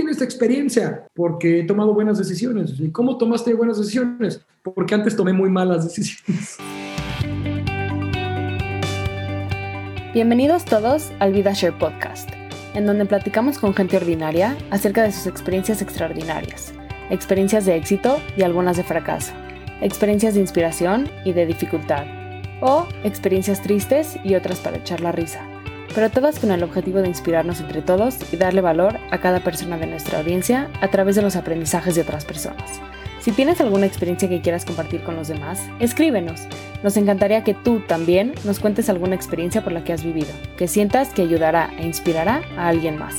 tienes experiencia? Porque he tomado buenas decisiones. ¿Y cómo tomaste buenas decisiones? Porque antes tomé muy malas decisiones. Bienvenidos todos al VidaShare Podcast, en donde platicamos con gente ordinaria acerca de sus experiencias extraordinarias, experiencias de éxito y algunas de fracaso, experiencias de inspiración y de dificultad, o experiencias tristes y otras para echar la risa pero todas con el objetivo de inspirarnos entre todos y darle valor a cada persona de nuestra audiencia a través de los aprendizajes de otras personas. Si tienes alguna experiencia que quieras compartir con los demás, escríbenos. Nos encantaría que tú también nos cuentes alguna experiencia por la que has vivido, que sientas que ayudará e inspirará a alguien más.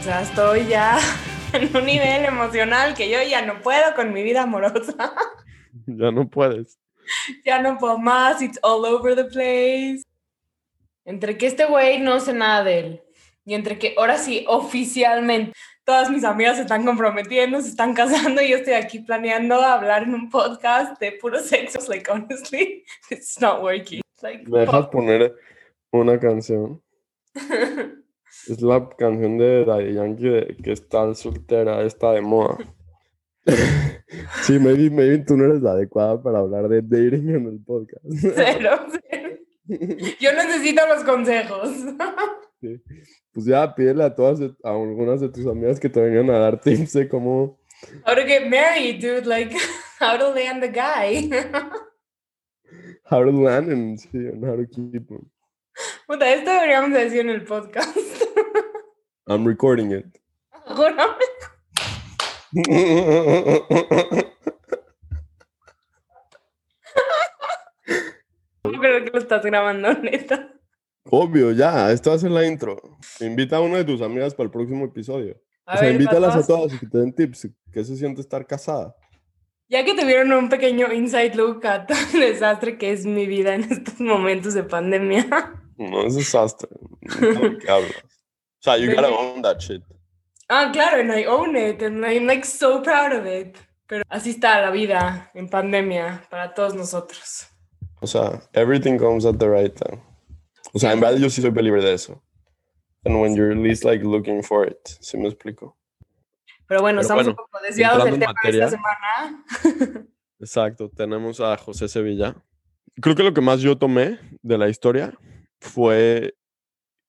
O sea, estoy ya en un nivel emocional que yo ya no puedo con mi vida amorosa. Ya no puedes. Ya no puedo más, it's all over the place. Entre que este güey no sé nada de él y entre que ahora sí, oficialmente, todas mis amigas se están comprometiendo, se están casando y yo estoy aquí planeando hablar en un podcast de puro sexo. Like, honestly, it's not working. Like, ¿Me dejas poner una canción? es la canción de Daddy Yankee de que está soltera, está de moda. sí, maybe, maybe tú no eres la adecuada para hablar de dating en el podcast. Cero, cero. Yo necesito los consejos. Pues ya pídele a todas, a algunas de tus amigas que te vengan a dar tips de cómo. How to get married, dude. Like, how to land the guy. how to land and, sí, and how to keep him. Puta, esto deberíamos decir en el podcast. I'm recording it. Creo que lo estás grabando, neta. Obvio, ya, a ser la intro. Invita a una de tus amigas para el próximo episodio. o sea, invítalas a todas y que te den tips. ¿Qué se siente estar casada? Ya que tuvieron un pequeño inside look a todo el desastre que es mi vida en estos momentos de pandemia. No es desastre. No qué hablas. O sea, you gotta own that shit. Ah, claro, and I own it, and I'm like so proud of it. Pero así está la vida en pandemia para todos nosotros. O sea, everything comes at the right time. O sea, en verdad yo sí soy libre de eso. And when you're least like looking for it, ¿sí me explico? Pero bueno, estamos un poco desviados del tema de esta semana. Exacto, tenemos a José Sevilla. Creo que lo que más yo tomé de la historia fue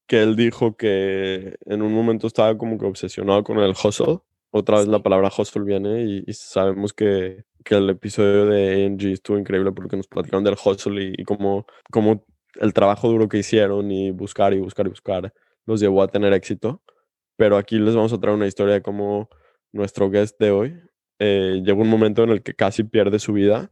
que él dijo que en un momento estaba como que obsesionado con el hustle. Otra vez la palabra hustle viene y, y sabemos que que el episodio de ANG estuvo increíble porque nos platicaron del hustle y, cómo, cómo, el trabajo duro que hicieron y buscar y buscar y buscar los llevó a tener éxito. Pero aquí les vamos a traer una historia de cómo nuestro guest de hoy eh, llegó un momento en el que casi pierde su vida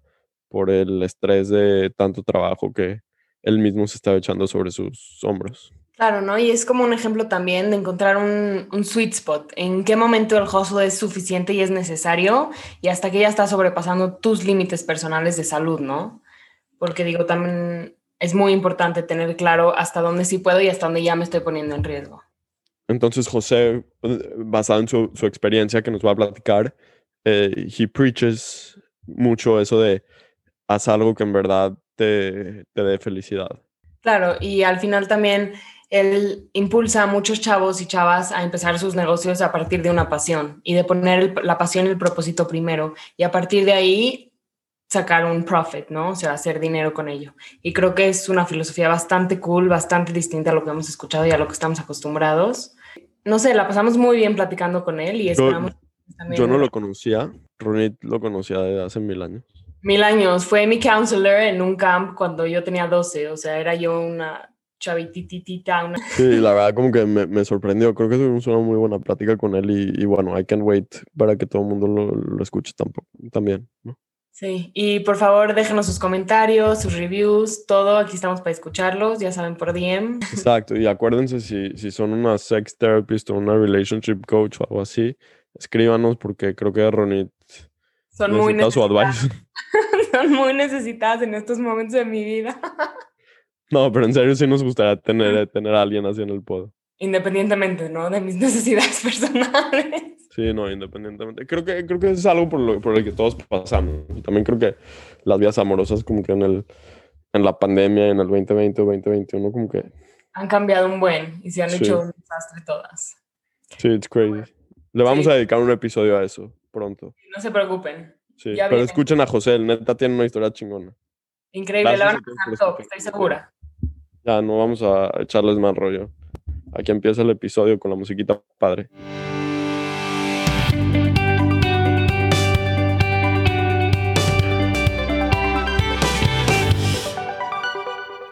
por el estrés de tanto trabajo que él mismo se estaba echando sobre sus hombros. Claro, ¿no? Y es como un ejemplo también de encontrar un, un, sweet spot. En qué momento el hustle es suficiente y es necesario y hasta que ya está sobrepasando tus límites personales de salud, ¿no? Porque digo, también es muy importante tener claro hasta dónde sí puedo y hasta dónde ya me estoy poniendo en riesgo. Entonces, José, basado en su, su experiencia que nos va a platicar, eh, he preaches mucho eso de haz algo que en verdad te, te dé felicidad. Claro, y al final también él impulsa a muchos chavos y chavas a empezar sus negocios a partir de una pasión y de poner la pasión y el propósito primero y a partir de ahí sacar un profit, ¿no? O sea, hacer dinero con ello. Y creo que es una filosofía bastante cool, bastante distinta a lo que hemos escuchado y a lo que estamos acostumbrados. No sé, la pasamos muy bien platicando con él y esperamos... Yo, también... yo no lo conocía, Ronit lo conocía desde hace mil años. Mil años, fue mi counselor en un camp cuando yo tenía 12, o sea, era yo una chavititita. Una... Sí, la verdad como que me, me, sorprendió. Creo que tuvimos una muy buena plática con él y, y bueno, I can't wait para que todo el mundo lo, lo escuche tampoco, también, ¿no? Sí, y por favor déjenos sus comentarios, sus reviews, todo. Aquí estamos para escucharlos, ya saben, por DM. Exacto, y acuérdense si, si son una sex therapist o una relationship coach o algo así, escríbanos porque creo que Ronit son muy necesitadas. son muy necesitadas en estos momentos de mi vida. No, pero en serio sí nos gustaría tener, tener a alguien así en el pod. Independientemente, ¿no? De mis necesidades personales. Sí, no, independientemente. Creo que, creo que es algo por, lo, por el que todos pasamos. También creo que las vías amorosas como que en, el, en la pandemia, en el 2020 o 2021, como que... Han cambiado un buen y se han sí. hecho un desastre todas. Sí, it's crazy. Le vamos Sí. a dedicar un episodio a eso pronto. No se preocupen. Sí, Ya pero viene. escuchen a José, el neta tiene una historia chingona. Increíble, la van a pasar top, estoy segura. Ya, no vamos a echarles más rollo. Aquí empieza el episodio con la musiquita padre.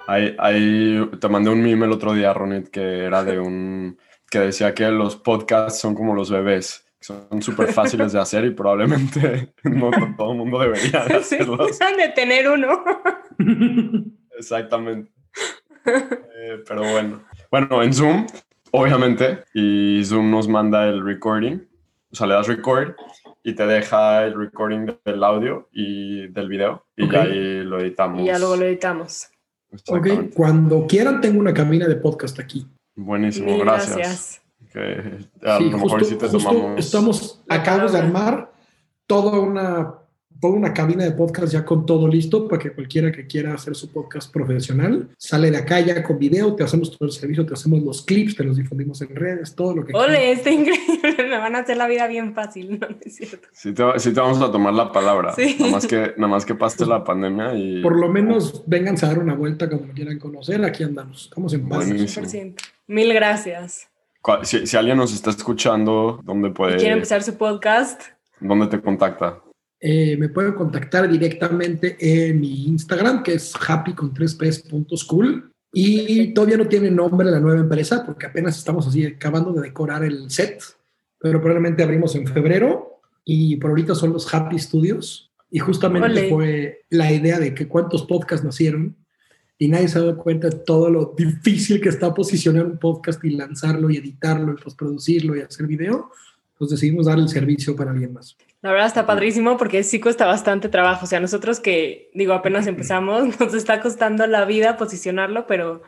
Ahí, ahí te mandé un meme el otro día, Ronit, que era de un... que decía que los podcasts son como los bebés. que Son súper fáciles de hacer y probablemente no todo el mundo debería de Sí, hacerlos. han de tener uno. Exactamente. Eh, pero bueno. Bueno, en Zoom, obviamente, y Zoom nos manda el recording. O sea, le das record y te deja el recording del audio y del video. Y Ok. ya ahí lo editamos. Y ya luego lo editamos. Ok, cuando quieran tengo una cabina de podcast aquí. Buenísimo, Mil gracias. gracias. Que a Sí, lo mejor justo, sí te tomamos. estamos, acabamos de armar toda una, toda una cabina de podcast ya con todo listo para que cualquiera que quiera hacer su podcast profesional sale de acá ya con video, te hacemos todo el servicio, te hacemos los clips, te los difundimos en redes, todo lo que quieras. Ole, está increíble. Me van a hacer la vida bien fácil, no, no es cierto. Sí te, sí te vamos a tomar la palabra. Sí. Nada, más que, nada más que pase la pandemia y. Por lo menos vénganse a dar una vuelta cuando quieran conocer, aquí andamos, estamos en paz. Buenísimo. 100%. Mil gracias. Si, si alguien nos está escuchando, ¿dónde ¿Y puede. quiere empezar su podcast? ¿Dónde te contacta? Eh, me pueden contactar directamente en mi Instagram, que es happy con 3ps.school. Y todavía no tiene nombre la nueva empresa porque apenas estamos así acabando de decorar el set, pero probablemente abrimos en febrero y por ahorita son los Happy Studios. Y justamente fue la idea de que cuántos podcasts nacieron y nadie se ha dado cuenta de todo lo difícil que está posicionar un podcast y lanzarlo y editarlo y postproducirlo y hacer video. Pues decidimos dar el servicio para alguien más. La verdad está padrísimo porque sí cuesta bastante trabajo. O sea, nosotros que, digo, apenas empezamos, nos está costando la vida posicionarlo, pero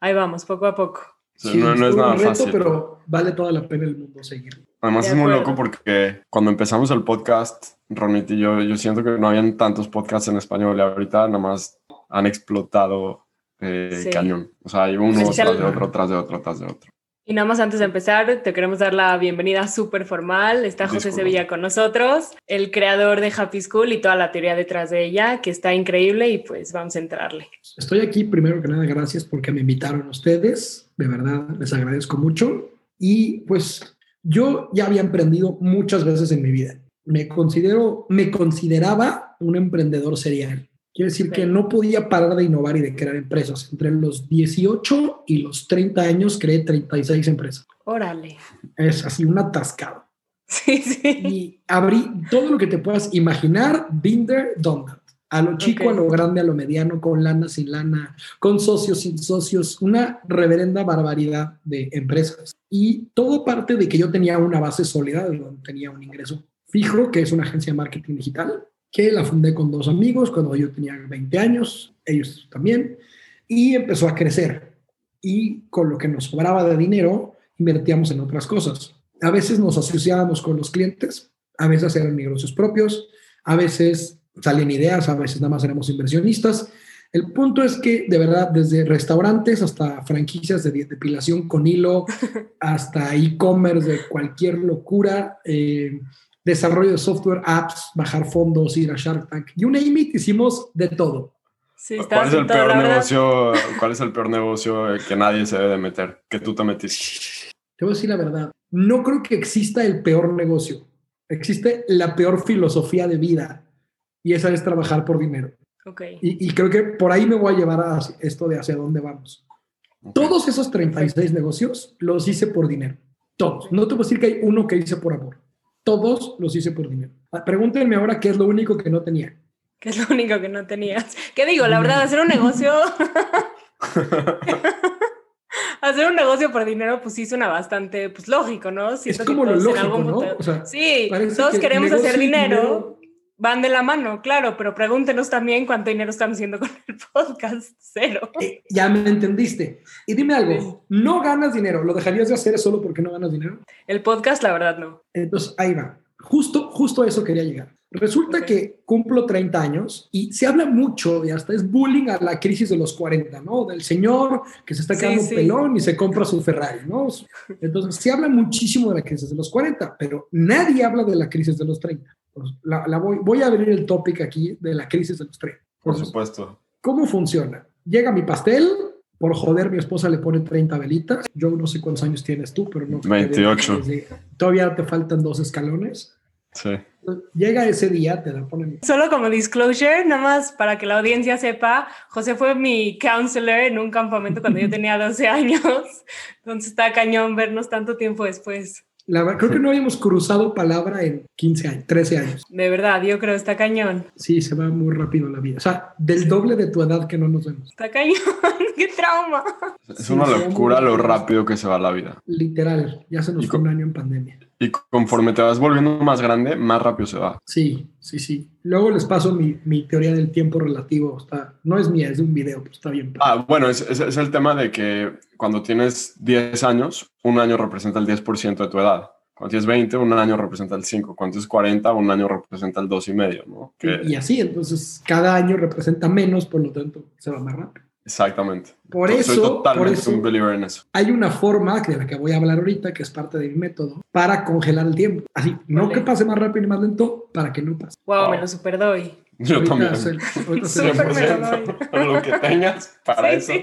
ahí vamos, poco a poco. Sí, no, no es un nada reto, fácil. pero vale toda la pena el mundo seguirlo. Además De es muy acuerdo. loco porque cuando empezamos el podcast, Ronit y yo, yo siento que no habían tantos podcasts en español y ahorita nada más han explotado eh, Sí. cañón. O sea, hay uno tras de otro, tras de otro, tras de otro. Y nada más antes de empezar, te queremos dar la bienvenida súper formal. Está José Disculpa. Sevilla con nosotros, el creador de Happy School y toda la teoría detrás de ella, que está increíble y pues vamos a entrarle. Estoy aquí, primero que nada, gracias porque me invitaron ustedes. De verdad, les agradezco mucho. Y pues yo ya había emprendido muchas veces en mi vida. Me considero, me consideraba un emprendedor serial. Quiere decir que no podía parar de innovar y de crear empresas. Entre los 18 y los 30 años creé 36 empresas. Órale. Es así un atascado. Sí, sí. y abrí todo lo que te puedas imaginar, Binder, done that. A lo chico, Ok. a lo grande, a lo mediano, con lana, sin lana, con socios, sin socios, una reverenda barbaridad de empresas. Y todo parte de que yo tenía una base sólida, tenía un ingreso fijo, que es una agencia de marketing digital, que la fundé con dos amigos cuando yo tenía 20 años, ellos también, y empezó a crecer. Y con lo que nos sobraba de dinero, invertíamos en otras cosas. A veces nos asociábamos con los clientes, a veces eran negocios propios, a veces salían ideas, a veces nada más éramos inversionistas. El punto es que, de verdad, desde restaurantes hasta franquicias de depilación con hilo, hasta e-commerce de cualquier locura, eh, desarrollo de software, apps, bajar fondos, ir a Shark Tank, you name it, hicimos de todo. Sí, ¿Cuál es el peor negocio? ¿Cuál es el peor negocio que nadie se debe de meter? Que tú te metiste. Te voy a decir la verdad, no creo que exista el peor negocio, existe la peor filosofía de vida y esa es trabajar por dinero. Ok. Y, y creo que por ahí me voy a llevar a esto de hacia dónde vamos. Todos esos 36 negocios los hice por dinero. Todos. No te puedo decir que hay uno que hice por amor. Todos los hice por dinero. Ah, Pregúntenme ahora qué es lo único que no tenía. Que es lo único que no tenías. ¿Qué digo? La verdad, hacer un negocio. hacer un negocio por dinero, pues sí suena bastante pues, lógico, ¿no? Siento que como lo lógico, ¿no? punto- O sea, sí, todos que queremos hacer y dinero, van de la mano, claro, pero pregúntenos también cuánto dinero están haciendo con el podcast. Cero. Eh, ya me entendiste. Y dime algo, no ganas dinero, ¿lo dejarías de hacer solo porque no ganas dinero? El podcast, la verdad, no. Entonces, ahí va. Justo, justo a eso quería llegar. Resulta que cumplo 30 años y se habla mucho y hasta es bullying a la crisis de los 40, ¿no? Del señor que se está quedando pelón y se compra su Ferrari, ¿no? Entonces, se habla muchísimo de la crisis de los 40, pero nadie habla de la crisis de los 30. Pues, la, voy, voy, a abrir el topic aquí de la crisis de los 30. Por supuesto. ¿Cómo funciona? Llega mi pastel, por joder, mi esposa le pone 30 velitas. Yo no sé cuántos años tienes tú, pero no. 28. Todavía te faltan dos escalones. Sí. Llega ese día, te la ponen. Solo como disclosure, nada más para que la audiencia sepa, José fue mi counselor en un campamento cuando yo tenía 12 años. Entonces está cañón vernos tanto tiempo después. La, creo que no habíamos cruzado palabra en 15 años, 13 años. De verdad, yo creo, está cañón. Sí, se va muy rápido la vida. O sea, del doble de tu edad que no nos vemos. Está cañón, qué trauma. Es una locura lo rápido que se va la vida. Literal, ya se nos fue un año en pandemia. Y conforme te vas volviendo más grande, más rápido se va. Sí, sí, sí. Luego les paso mi, mi teoría del tiempo relativo. Está, no es mía, es de un video, pero está bien. Ah, bueno, es, es, el tema de que cuando tienes 10 años, un año representa el 10% de tu edad. Cuando tienes 20, un año representa el 5. Cuando tienes 40, un año representa el 2,5, ¿no? Y, y así, entonces cada año representa menos, por lo tanto se va más rápido. Exactamente. Por eso, Soy totalmente por un believer en eso. Hay una forma de la que voy a hablar ahorita, que es parte de mi método, para congelar el tiempo. Así, no que pase más rápido y más lento, para que no pase. Wow, me lo super doy. Yo también. super me lo doy. lo que tengas para eso,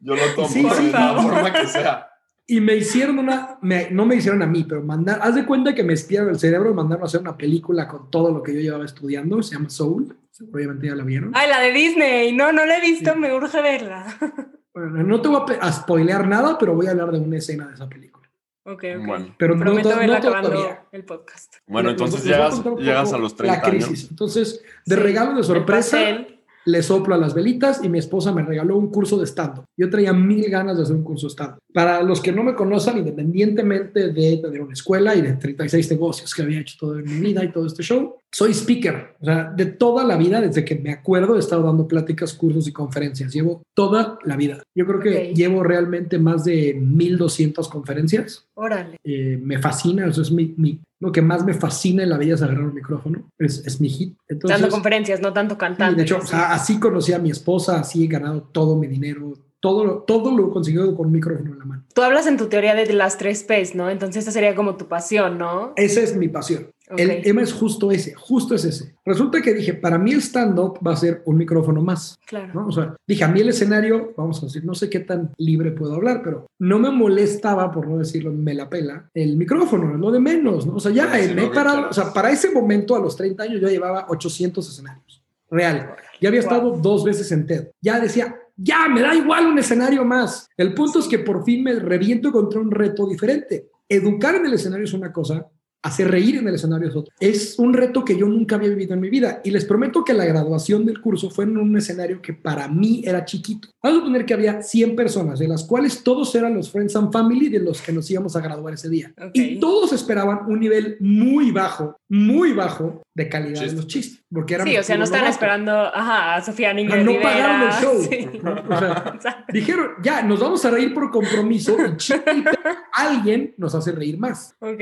yo lo tomo de la forma que sea. Y me hicieron una, no me hicieron a mí, pero mandar, haz de cuenta que me espiaron el cerebro y mandaron a hacer una película con todo lo que yo llevaba estudiando, se llama Soul, obviamente ya la vieron. Ay, la de Disney, no, no la he visto, me urge verla. Bueno, no te voy a, spoilear nada, pero voy a hablar de una escena de esa película. Ok, ok. Bueno. Pero Prometo no, verla no acabando el podcast. Bueno, entonces llegas, llegas a los 30 la crisis. años. Entonces, de Sí, regalo de sorpresa, el. Le soplo a las velitas y mi esposa me regaló un curso de stand-up. Yo traía mil ganas de hacer un curso de stand-up. Para los que no me conocen, independientemente de tener una escuela y de 36 negocios que había hecho toda mi vida y todo este show, soy speaker. O sea, de toda la vida, desde que me acuerdo, he estado dando pláticas, cursos y conferencias. Llevo toda la vida. Yo creo que Ok. llevo realmente más de 1200 conferencias. Órale. Eh, me fascina, eso es mi, mi- lo que más me fascina en la vida es agarrar un micrófono. Es, es mi hit. Entonces, Dando conferencias, no tanto cantando. de hecho, o sea, así conocí a mi esposa, así he ganado todo mi dinero, todo, lo- todo lo he conseguido con un micrófono en la mano. Tú hablas en tu teoría de las tres P's, ¿no? Entonces esta sería como tu pasión, ¿no? Esa es mi pasión. El tema es justo ese, justo es ese. Resulta que dije, para mí el stand-up va a ser un micrófono más. Claro. ¿no? O sea, dije, a mí el escenario, vamos a decir, no sé qué tan libre puedo hablar, pero no me molestaba, por no decirlo, me la pela, el micrófono, lo de menos, ¿no? O sea, ya Sí, me he parado, o sea, para ese momento, a los 30 años, yo llevaba 800 escenarios, real. Ya había Wow. estado dos veces en TED. Ya decía, ya, me da igual un escenario más. El punto es que por fin me reviento contra un reto diferente. Educar en el escenario es una cosa, hacer reír en el escenario es otra. Es un reto que yo nunca había vivido en mi vida y les prometo que la graduación del curso fue en un escenario que para mí era chiquito. Vamos a suponer que había 100 personas, de las cuales todos eran los Friends and Family de los que nos íbamos a graduar ese día. Y todos esperaban un nivel muy bajo, muy bajo de calidad Chiste. de los chistes. Porque éramos Sí, o sea, no novatos. esperando ajá, a Sofía Niño No, no pagaron el show. Sí. O sea, dijeron, ya, nos vamos a reír por compromiso y alguien nos hace reír más. Ok.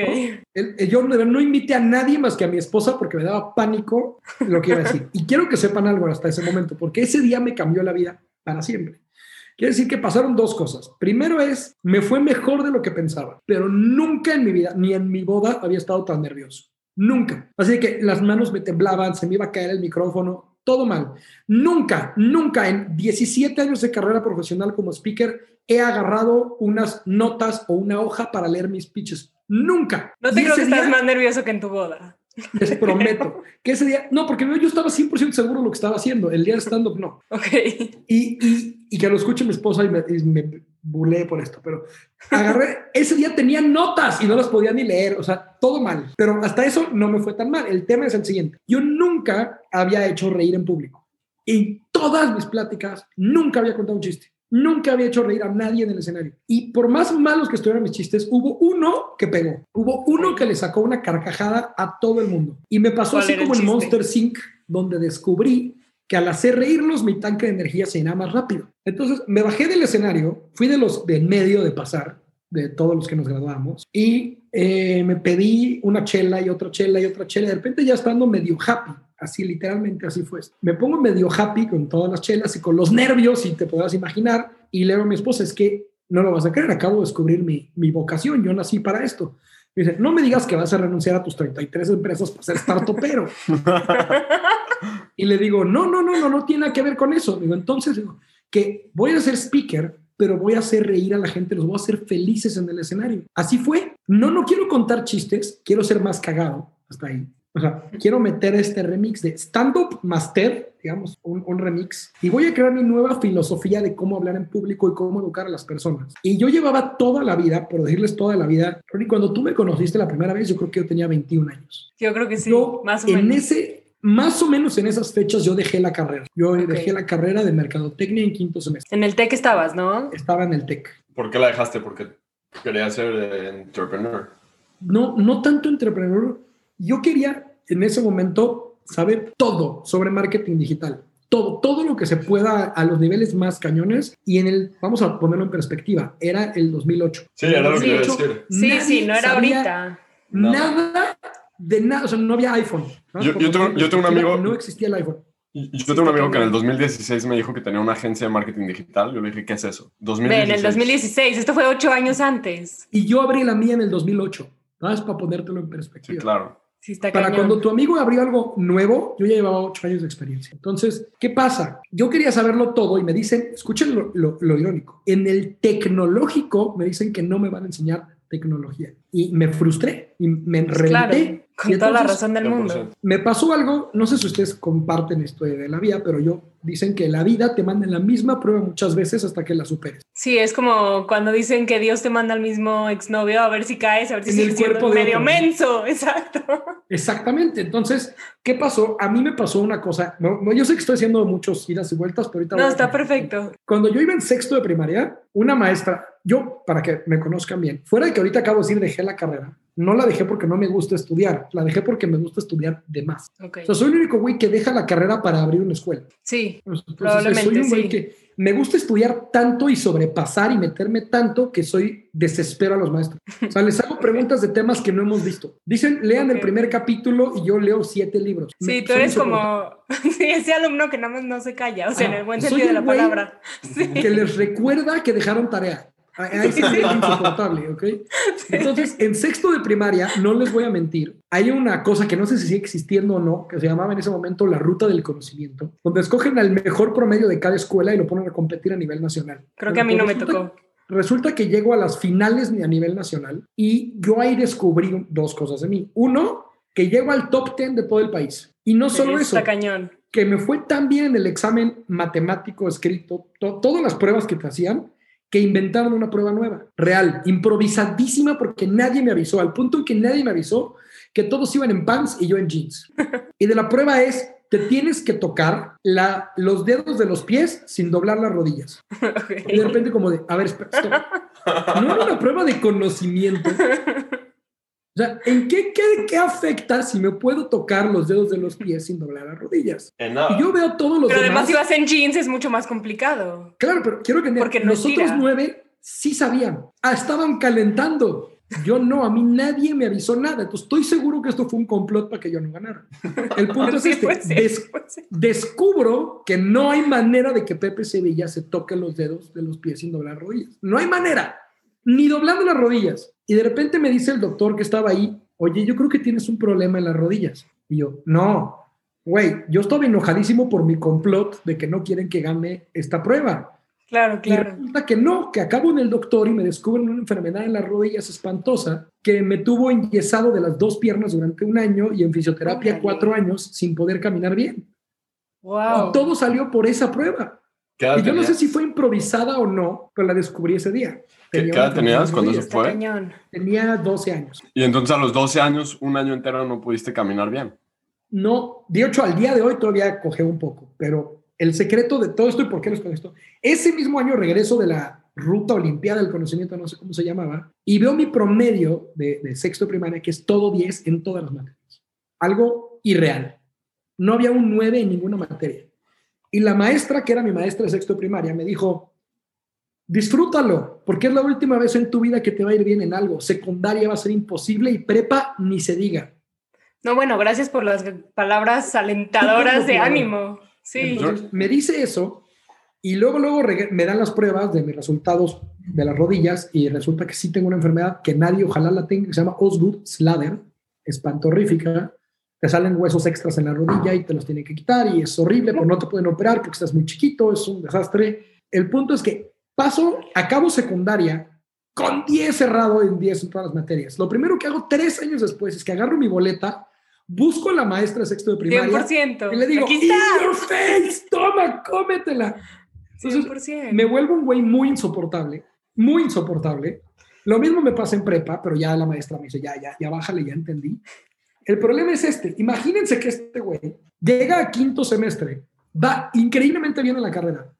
Yo no, no invité a nadie más que a mi esposa porque me daba pánico lo que iba a decir. Y quiero que sepan algo hasta ese momento, porque ese día me cambió la vida para siempre. Quiere decir que pasaron dos cosas. Primero es, me fue mejor de lo que pensaba, pero nunca en mi vida, ni en mi boda, había estado tan nervioso. Nunca. Así que las manos me temblaban, se me iba a caer el micrófono, todo mal. Nunca, nunca en 17 años de carrera profesional como speaker he agarrado unas notas o una hoja para leer mis pitches. Nunca. No te creo que estás más nervioso que en tu boda. les prometo que ese día, no, porque yo estaba 100% seguro de lo que estaba haciendo. El día de stand-up, no. Ok. Y, y, y que lo escuche mi esposa y me, y me burlé por esto, pero agarré, ese día tenía notas y no las podía ni leer, o sea, todo mal. Pero hasta eso no me fue tan mal. El tema es el siguiente. Yo nunca había hecho reír en público. En todas mis pláticas, nunca había contado un chiste. Nunca había hecho reír a nadie en el escenario. Y por más malos que estuvieran mis chistes, hubo uno que pegó. Hubo uno que le sacó una carcajada a todo el mundo. Y me pasó ¿Cuál así el como en? Monster Sync, donde descubrí que al hacer reírlos mi tanque de energía se llenaba más rápido. Entonces me bajé del escenario, fui de los de en medio de pasar de todos los que nos graduamos. Y eh, me pedí una chela y otra chela y otra chela. De repente ya estando medio happy, así literalmente así fue. Me pongo medio happy con todas las chelas y con los nervios, y te podrás imaginar, y le digo a mi esposa, es que no lo vas a creer, acabo de descubrir mi, mi vocación, yo nací para esto. Me dice, no me digas que vas a renunciar a tus 33 empresas para ser startupero. y le digo, no, no, no, no, no tiene nada que ver con eso. Digo, entonces, digo, que voy a ser speaker, pero voy a hacer reír a la gente, los voy a hacer felices en el escenario. Así fue. No, no quiero contar chistes, quiero ser más cagado. Hasta ahí. O sea, quiero meter este remix de stand-up master, digamos, un, un, remix, y voy a crear mi nueva filosofía de cómo hablar en público y cómo educar a las personas. Y yo llevaba toda la vida, por decirles toda la vida, Ronnie, cuando tú me conociste la primera vez, yo creo que yo tenía 21 años. Yo creo que sí, Yo, más o en menos. ese, más o menos en esas fechas, yo dejé la carrera. Yo Ok. dejé la carrera de mercadotecnia en quinto semestre. En el TEC estabas, ¿no? Estaba en el TEC. ¿Por qué la dejaste? Porque quería ser eh, entrepreneur. no, no tanto entrepreneur. Yo quería en ese momento saber todo sobre marketing digital. Todo, todo lo que se pueda a los niveles más cañones. Y en el, vamos a ponerlo en perspectiva, era el 2008. Sí, era lo que Sí. iba a decir. Sí, sí, no era ahorita. No. Nada de nada, o sea, no había iPhone. ¿no? Yo- yo tengo- yo tengo un amigo- No existía el iPhone. Yo tengo un amigo que en el 2016 me dijo que tenía una agencia de marketing digital. Yo le dije, ¿qué es eso? Ve, 2016. en el 2016, esto fue ocho años antes. Y yo abrí la mía en el 2008. ¿Sabes? Para ponértelo en Sí, perspectiva. claro. Sí, está Para cañón. cuando tu amigo abrió algo nuevo, yo ya llevaba ocho años de experiencia. Entonces, ¿qué pasa? Yo quería saberlo todo y me dicen, escuchen lo, lo- lo irónico, en el tecnológico me dicen que no me van a enseñar tecnología. Y me frustré y me claro, reventé. Con Y toda la razón del 100%. mundo. Me pasó algo, no sé si ustedes comparten esto de la vida, pero yo dicen que la vida te manda en la misma prueba muchas veces hasta que la superes. Sí, es como cuando dicen que Dios te manda al mismo exnovio a ver si caes, a ver si En el siendo cuerpo de medio otro. menso. Exacto. Exactamente. Entonces, ¿qué pasó? A mí me pasó una cosa. No, no, yo sé que estoy haciendo muchos idas y vueltas, pero ahorita. No, a- está perfecto. Cuando yo iba en sexto de primaria, una maestra, yo, para que me conozcan bien, fuera de que ahorita acabo de decir dejé la carrera, no la dejé porque no me gusta estudiar, la dejé porque me gusta estudiar de más. Ok. O sea, soy el único güey que deja la carrera para abrir una escuela. Sí, Entonces, Probablemente, soy un güey sí. que me gusta estudiar tanto y sobrepasar y meterme tanto que soy desespero a los maestros. O sea, les hago preguntas de temas que no hemos visto. Dicen, lean el primer capítulo y yo leo siete libros. sí, Me- tú eres como sí, ese alumno que nada más no se calla, o sea, Ah, en el buen soy sentido de la palabra. Sí. que les recuerda que dejaron tarea. A a ese nivel insoportable, ¿ok? Entonces, en sexto de primaria, no les voy a mentir, hay una cosa que no sé si sigue existiendo o no, que se llamaba en ese momento la ruta del conocimiento, donde escogen al mejor promedio de cada escuela y lo ponen a competir a nivel nacional. Creo que a mí no me tocó. Resulta que llego a las finales a nivel nacional y yo ahí descubrí dos cosas de mí. Uno, que llego al top 10 de todo el país. Y no solo eso, Está cañón. que me fue tan bien en el examen matemático escrito, to- todas las pruebas que te hacían, que inventaron una prueba nueva, real, improvisadísima porque nadie me avisó, al punto en que nadie me avisó que todos iban en pants y yo en jeans. Y de la prueba es, te tienes que tocar la, los dedos de los pies sin doblar las rodillas. Y de repente como de, a ver, espera, stop. No era una prueba de conocimiento. O sea, ¿en qué, qué, qué afecta si me puedo tocar los dedos de los pies sin doblar las rodillas? En nada. Y yo veo todos los Pero además demás. si vas en jeans es mucho más complicado. Claro, pero quiero que Porque no los otros estira. nueve sí sabían. Ah, estaban calentando. Yo no, a mí nadie me avisó nada. Entonces estoy seguro que esto fue un complot para que yo no ganara. El punto es este. puede ser, des- puede ser. descubro que no hay manera de que Pepe Sevilla se toque los dedos de los pies sin doblar rodillas. No hay manera. Ni doblando las rodillas. Y de repente me dice el doctor que estaba ahí, oye, yo creo que tienes un problema en las rodillas. Y yo, no, güey, yo estaba enojadísimo por mi complot de que no quieren que gane esta prueba. Claro, Y claro. resulta que no, que acabo en el doctor y me descubren una enfermedad en las rodillas espantosa que me tuvo enyesado de las dos piernas durante un año y en fisioterapia cuatro años sin poder caminar bien. Wow. Y todo salió por esa prueba. ¿Qué edad Y yo no sé si fue improvisada o no, pero la descubrí ese día. ¿Qué- Tenía qué edad tenías cuando Está fue? cañón. Tenía 12 años. Y entonces a los 12 años, un año entero no pudiste caminar bien. No, de hecho al día de hoy todavía coge un poco, pero el secreto de todo esto y por qué les esto, ese mismo año regreso de la ruta olimpiada del conocimiento, no sé cómo se llamaba, y veo mi promedio de, de sexto primaria, que es todo 10 en todas las materias. Algo irreal. No había un 9 en ninguna materia. Y la maestra, que era mi maestra de sexto de primaria, me dijo, disfrútalo, porque es la última vez en tu vida que te va a ir bien en algo. Secundaria va a ser imposible y prepa ni se diga. No, bueno, gracias por las palabras alentadoras de ánimo. Sí. me dice eso y luego, luego me dan las pruebas de mis resultados de las rodillas y resulta que sí tengo una enfermedad que nadie ojalá la tenga, que se llama Osgood Slader, espantorrífica. Te salen huesos extras en la rodilla y te los tienen que quitar y es horrible, pero no te pueden operar porque estás muy chiquito, es un desastre. El punto es que paso, acabo secundaria con 10 cerrado en 10 en todas las materias. Lo primero que hago tres años después es que agarro mi boleta, busco a la maestra de sexto de primaria 100%. y le digo, Aquí está. "In your face, toma, cómetela. Entonces, 100%. me vuelvo un güey muy insoportable, muy insoportable. Lo mismo me pasa en prepa, pero ya la maestra me dice, ya, ya, ya bájale, ya entendí. El problema es este. Imagínense que este güey llega a quinto semestre, va increíblemente bien en la carrera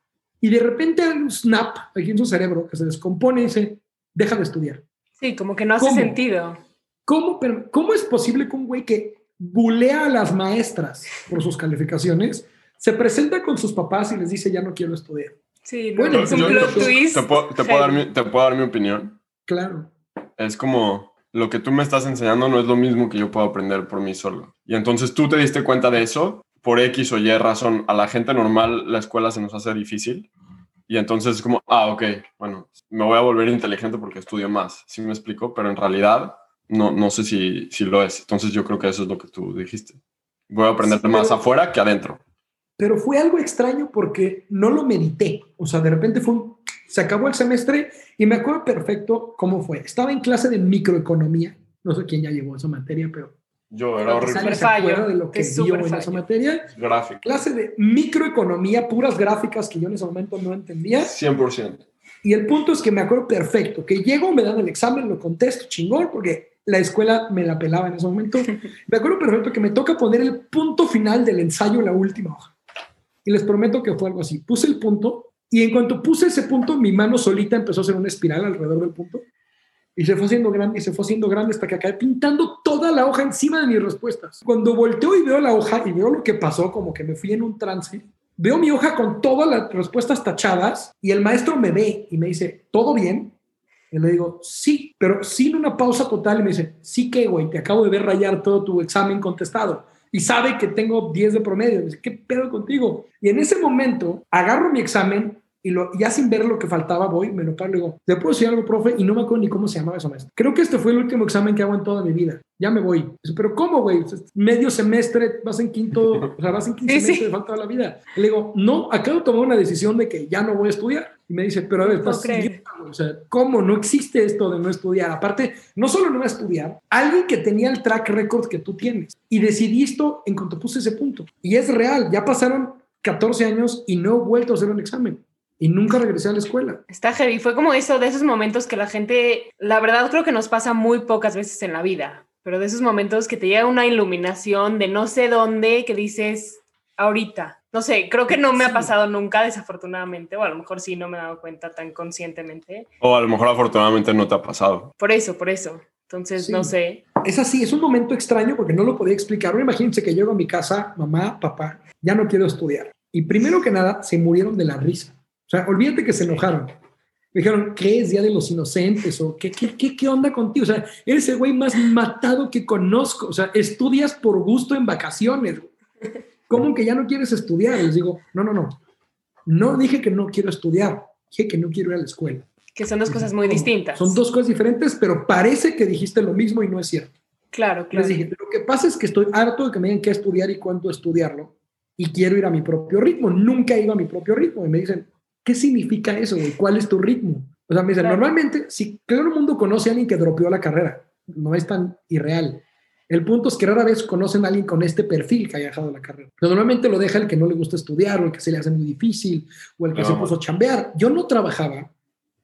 y de repente hay un snap aquí en su cerebro que se descompone y dice, deja de estudiar. Sí, como que no hace ¿Cómo? sentido. ¿Cómo, pero, ¿Cómo es posible que un güey que bulea a las maestras por sus calificaciones se presenta con sus papás y les dice, ya no quiero estudiar? Sí, no, Bueno, es un plot twist. ¿Te puedo, te puedo dar heavy. mi, te puedo dar mi opinión? Claro. Es como lo que tú me estás enseñando no es lo mismo que yo puedo aprender por mí solo. Y entonces tú te diste cuenta de eso, por X o Y razón, a la gente normal la escuela se nos hace difícil. Y entonces es como, ah, ok, bueno, me voy a volver inteligente porque estudio más. ¿Sí me explico? Pero en realidad no, no sé si, si lo es. Entonces yo creo que eso es lo que tú dijiste. Voy a aprender Sí, más pero- afuera que adentro. pero fue algo extraño porque no lo medité. O sea, de repente fue un- se acabó el semestre y me acuerdo perfecto cómo fue. Estaba en clase de microeconomía. No sé quién ya llevó esa materia, pero Yo era horrible. Súper ¿alguien se acuerda fallo, de lo que es vio en esa materia. Gráfico. Clase de microeconomía, puras gráficas que yo en ese momento no entendía. 100%. Y el punto es que me acuerdo perfecto, que llego, me dan el examen, lo contesto, chingón, porque la escuela me la pelaba en ese momento. Me acuerdo perfecto que me toca poner el punto final del ensayo en la última hoja. Y les prometo que fue algo así. Puse el punto y en cuanto puse ese punto, mi mano solita empezó a hacer una espiral alrededor del punto. Y se fue haciendo grande y se fue haciendo grande hasta que acabé pintando toda la hoja encima de mis respuestas. Cuando volteo y veo la hoja y veo lo que pasó, como que me fui en un trance, veo mi hoja con todas las respuestas tachadas y el maestro me ve y me dice, ¿todo bien? Y le digo, sí, pero sin una pausa total. Y me dice, sí que, güey, te acabo de ver rayar todo tu examen contestado. Y sabe que tengo 10 de promedio. Me dice, ¿qué pedo contigo? Y en ese momento agarro mi examen y lo, ya sin ver lo que faltaba, voy, me lo paro y le digo, ¿le puedo decir algo, profe? Y no me acuerdo ni cómo se llamaba esa maestra. Creo que este fue el último examen que hago en toda mi vida. Ya me voy. Dice, pero ¿cómo, güey? Medio semestre, vas en quinto, o sea, vas en quinto Sí, semestre, sí. falta toda la vida. Le digo, no, acabo de tomar una decisión de que ya no voy a estudiar. Y me dice, pero a ver, No estás güey. o sea, ¿cómo? No existe esto de no estudiar. Aparte, no solo no va a estudiar, alguien que tenía el track record que tú tienes. Y decidí esto en cuanto puse ese punto. Y es real, ya pasaron 14 años y no he vuelto a hacer un examen. Y nunca regresé a la escuela. Está heavy. Fue como eso, de esos momentos que la gente, la verdad creo que nos pasa muy pocas veces en la vida, pero de esos momentos que te llega una iluminación de no sé dónde que dices ahorita. No sé, creo que no me ha pasado nunca, desafortunadamente, o a lo mejor sí no me he dado cuenta tan conscientemente. O a lo mejor afortunadamente no te ha pasado. Por eso, por eso. Entonces, Sí. no sé. Es así, es un momento extraño porque no lo podía explicar. Ahora imagínense que llego a mi casa, mamá, papá, ya no quiero estudiar. Y primero que nada, se murieron de la risa. Sea, olvídate que se enojaron. Me dijeron, ¿qué es Día de los Inocentes? ¿O qué, qué, qué, qué onda contigo? O sea, eres el güey más matado que conozco. O sea, estudias por gusto en vacaciones. ¿Cómo que ya no quieres estudiar? Les digo, no, no, no. No dije que no quiero estudiar. Dije que no quiero ir a la escuela. Que son dos cosas muy distintas. Son dos cosas diferentes, pero parece que dijiste lo mismo y no es cierto. Claro, claro. Les dije, lo que pasa es que estoy harto de que me digan qué estudiar y cuánto estudiarlo y quiero ir a mi propio ritmo. Nunca iba a mi propio ritmo. Y me dicen, ¿qué significa eso, güey? ¿Cuál es tu ritmo? O sea, me dicen, Claro. normalmente, si todo el mundo conoce a alguien que dropeó la carrera, no es tan irreal. El punto es que rara vez conocen a alguien con este perfil que haya dejado la carrera. Pero normalmente lo deja el que no le gusta estudiar o el que se le hace muy difícil o el que No. se puso a chambear. Yo no trabajaba,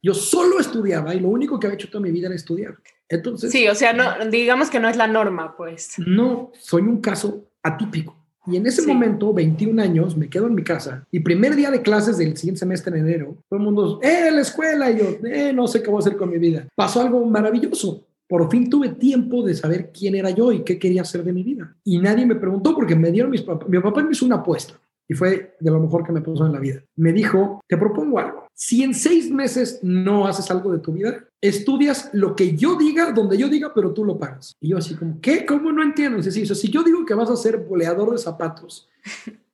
yo solo estudiaba y lo único que había hecho toda mi vida era estudiar. Entonces, Sí, o sea, no, digamos que no es la norma, pues. no, soy un caso atípico. Y en ese Sí. momento, 21 años, me quedo en mi casa y primer día de clases del siguiente semestre en enero, todo el mundo, ¡eh, la escuela! Y yo, ¡eh, no sé qué voy a hacer con mi vida! Pasó algo maravilloso. Por fin tuve tiempo de saber quién era yo y qué quería hacer de mi vida. Y nadie me preguntó porque me dieron mis papás. Mi papá me hizo una apuesta. Y fue de lo mejor que me pasó en la vida. Me dijo, te propongo algo. Si en seis meses no haces algo de tu vida, estudias lo que yo diga, donde yo diga, pero tú lo pagas. Y yo así como, ¿qué? ¿Cómo no entiendo? Decir, si yo digo que vas a ser boleador de zapatos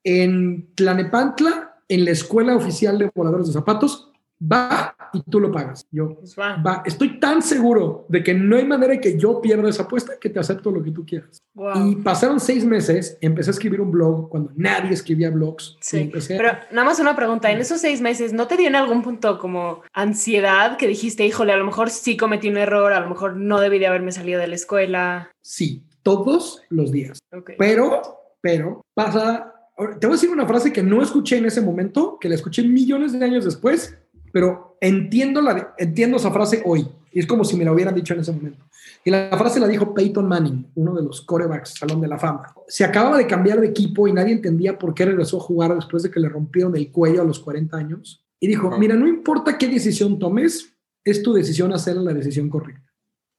en Tlanepantla, en la escuela oficial de voladores de zapatos, va y tú lo pagas. Yo, va. estoy tan seguro de que no hay manera de que yo pierda esa apuesta que te acepto lo que tú quieras. Wow. Y pasaron seis meses, empecé a escribir un blog cuando nadie escribía blogs. Sí, empecé pero nada más una pregunta, en esos seis meses, ¿no te dio en algún punto como ansiedad que dijiste, híjole, a lo mejor sí cometí un error, a lo mejor no debí de haberme salido de la escuela? Sí, todos los días. Ok. Pero, pero, pasa... Te voy a decir una frase que no escuché en ese momento, que la escuché millones de años después, pero entiendo, la, entiendo esa frase hoy. Y es como si me la hubieran dicho en ese momento. Y la frase la dijo Peyton Manning, uno de los corebacks, Salón de la Fama. Se acababa de cambiar de equipo y nadie entendía por qué regresó a jugar después de que le rompieron el cuello a los 40 años. Y dijo, mira, no importa qué decisión tomes, es tu decisión hacer la decisión correcta.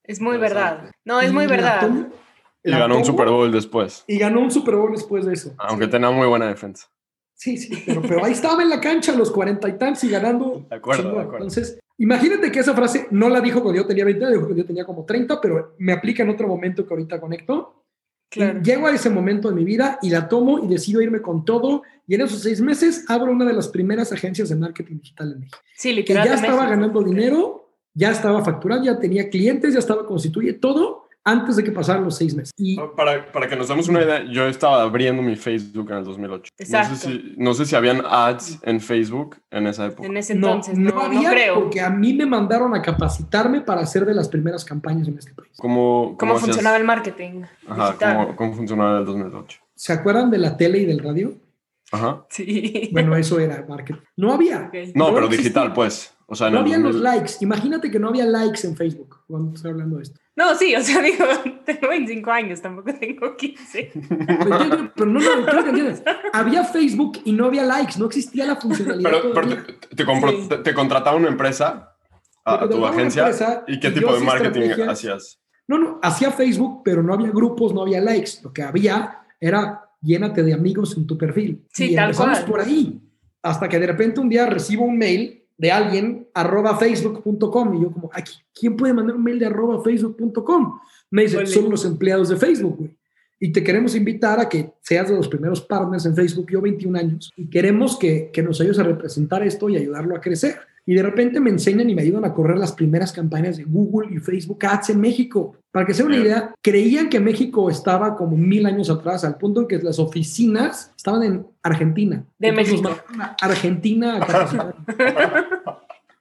Es muy verdad. No, es Y muy la verdad. Y ganó un Super Bowl después, Y ganó un Super Bowl después de eso. aunque tenía muy buena defensa. Sí, sí, pero, pero ahí estaba en la cancha a los cuarenta y tantos y ganando. De acuerdo, chingón. de acuerdo. Entonces, imagínate que esa frase no la dijo cuando yo tenía 20, la dijo cuando yo tenía como 30, pero me aplica en otro momento que ahorita conecto. Claro. Llego a ese momento de mi vida y la tomo y decido irme con todo. Y en esos seis meses abro una de las primeras agencias de marketing digital en México. Sí, Que literal. ya de estaba México. ganando dinero, ya estaba facturando, ya tenía clientes, ya estaba constituye todo antes de que pasaran los seis meses. Y Para, para que nos demos una idea, yo estaba abriendo mi Facebook en el 2008. Exacto. No sé, si, no sé si habían ads en Facebook en esa época. En ese no, entonces, no, no había no creo. porque a mí me mandaron a capacitarme para hacer de las primeras campañas en este país. ¿Cómo, ¿Cómo hacías- funcionaba el marketing Ajá? ¿cómo, cómo funcionaba en el 2008? ¿Se acuerdan de la tele y del radio? Ajá. Sí. Bueno, eso era marketing. No había. Ok. No, No pero existía. digital, pues. O sea, No el había los 2000 likes. Imagínate que no había likes en Facebook cuando estoy hablando de esto. No, sí, o sea, digo, tengo 25 años, tampoco tengo 15. Pero, entiendo- pero no, no, quiero que entiendas. Había Facebook y no había likes. No existía la funcionalidad. Pero, pero te, te Sí. te- te contrataba una empresa a, Me a tu agencia. empresa ¿Y qué y tipo de marketing hacías? No, no, hacía Facebook, pero no había grupos, no había likes. Lo que había era llénate de amigos en tu perfil. Sí, y tal empezamos cual. por ahí. Hasta que de repente un día recibo un mail de alguien arroba facebook.com y yo como, "Ay, ¿quién puede mandar un mail de arroba facebook.com? Me dice, Ole. son los empleados de Facebook, güey. Y te queremos invitar a que seas de los primeros partners en Facebook, yo 21 años, y queremos que, que nos ayudes a representar esto y ayudarlo a crecer. Y de repente me enseñan y me ayudan a correr las primeras campañas de Google y Facebook Ads en México. Para que se den una idea, creían que México estaba como mil años atrás, al punto en que las oficinas estaban en Argentina. De Entonces México. Argentina a capacitar.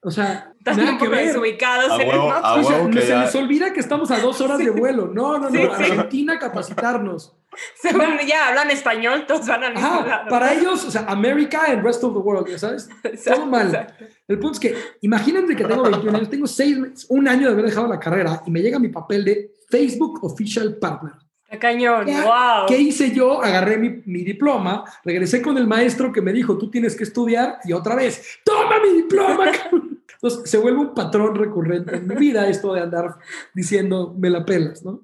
O sea, Están nada un que ver. desubicados A en el huevo, mapa. O sea, se ya- les olvida que estamos a dos horas de vuelo. No, no, no. Sí, sí. Argentina capacitarnos. Según ya hablan español, todos van al mismo lado. para ellos, o sea, America and rest of the world, ya sabes. Exacto, todo mal. exacto. El punto es que, imagínate que tengo 21 años, tengo seis meses, un año de haber dejado la carrera y me llega mi papel de Facebook Official Partner. Cañón, ¿Qué, wow. ¿Qué hice yo? Agarré mi, mi diploma, regresé con el maestro que me dijo, tú tienes que estudiar y otra vez, toma mi diploma. Cabrón". Entonces se vuelve un patrón recurrente en mi vida esto de andar diciendo, me la pelas, ¿no?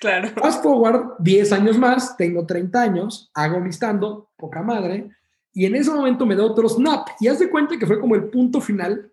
Claro. Fast forward 10 años más, tengo 30 años, hago mi stand poca madre, y en ese momento me da otro snap. Y haz de cuenta que fue como el punto final.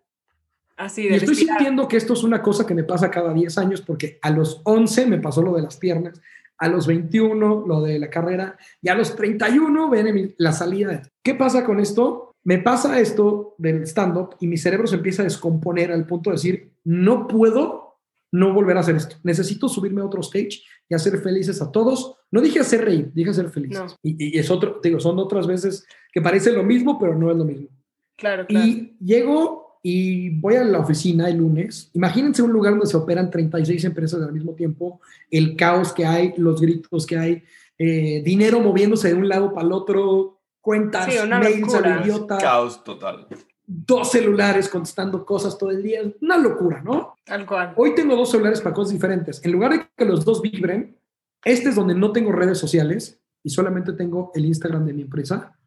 Así Y de estoy sintiendo que esto es una cosa que me pasa cada 10 años, porque a los 11 me pasó lo de las piernas, a los 21 lo de la carrera, y a los 31 viene la salida. ¿Qué pasa con esto? Me pasa esto del stand-up y mi cerebro se empieza a descomponer al punto de decir, no puedo no volver a hacer esto. Necesito subirme a otro stage y hacer felices a todos. No dije hacer reír, dije hacer felices. No. Y, y es otro, digo, son otras veces que parece lo mismo, pero no es lo mismo. Claro, claro. Y llego y voy a la oficina el lunes. Imagínense un lugar donde se operan 36 empresas al mismo tiempo, el caos que hay, los gritos que hay, eh, dinero moviéndose de un lado para el otro, cuentas, Sí, una mails a lo idiota, Caos total. dos celulares contestando cosas todo el día. Una locura, ¿no? Tal cual. Hoy tengo dos celulares para cosas diferentes. En lugar de que los dos vibren, este es donde no tengo redes sociales y solamente tengo el Instagram de mi empresa.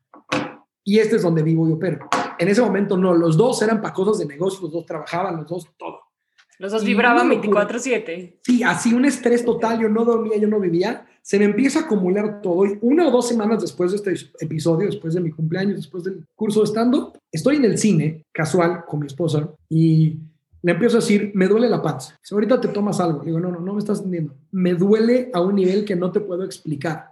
Y este es donde vivo y opero. En ese momento no, los dos eran para cosas de negocio, los dos trabajaban, los dos todo. Los dos vibraban una locura. 24/7. Sí, así un estrés total, yo no dormía, yo no vivía, se me empieza a acumular todo y una o dos semanas después de este episodio, después de mi cumpleaños, después del curso de stand-up, estoy en el cine, casual, con mi esposa y le empiezo a decir, me duele la panza. Dice, ahorita te tomas algo. Le digo, no, no, no me estás entendiendo. Me duele a un nivel que no te puedo explicar.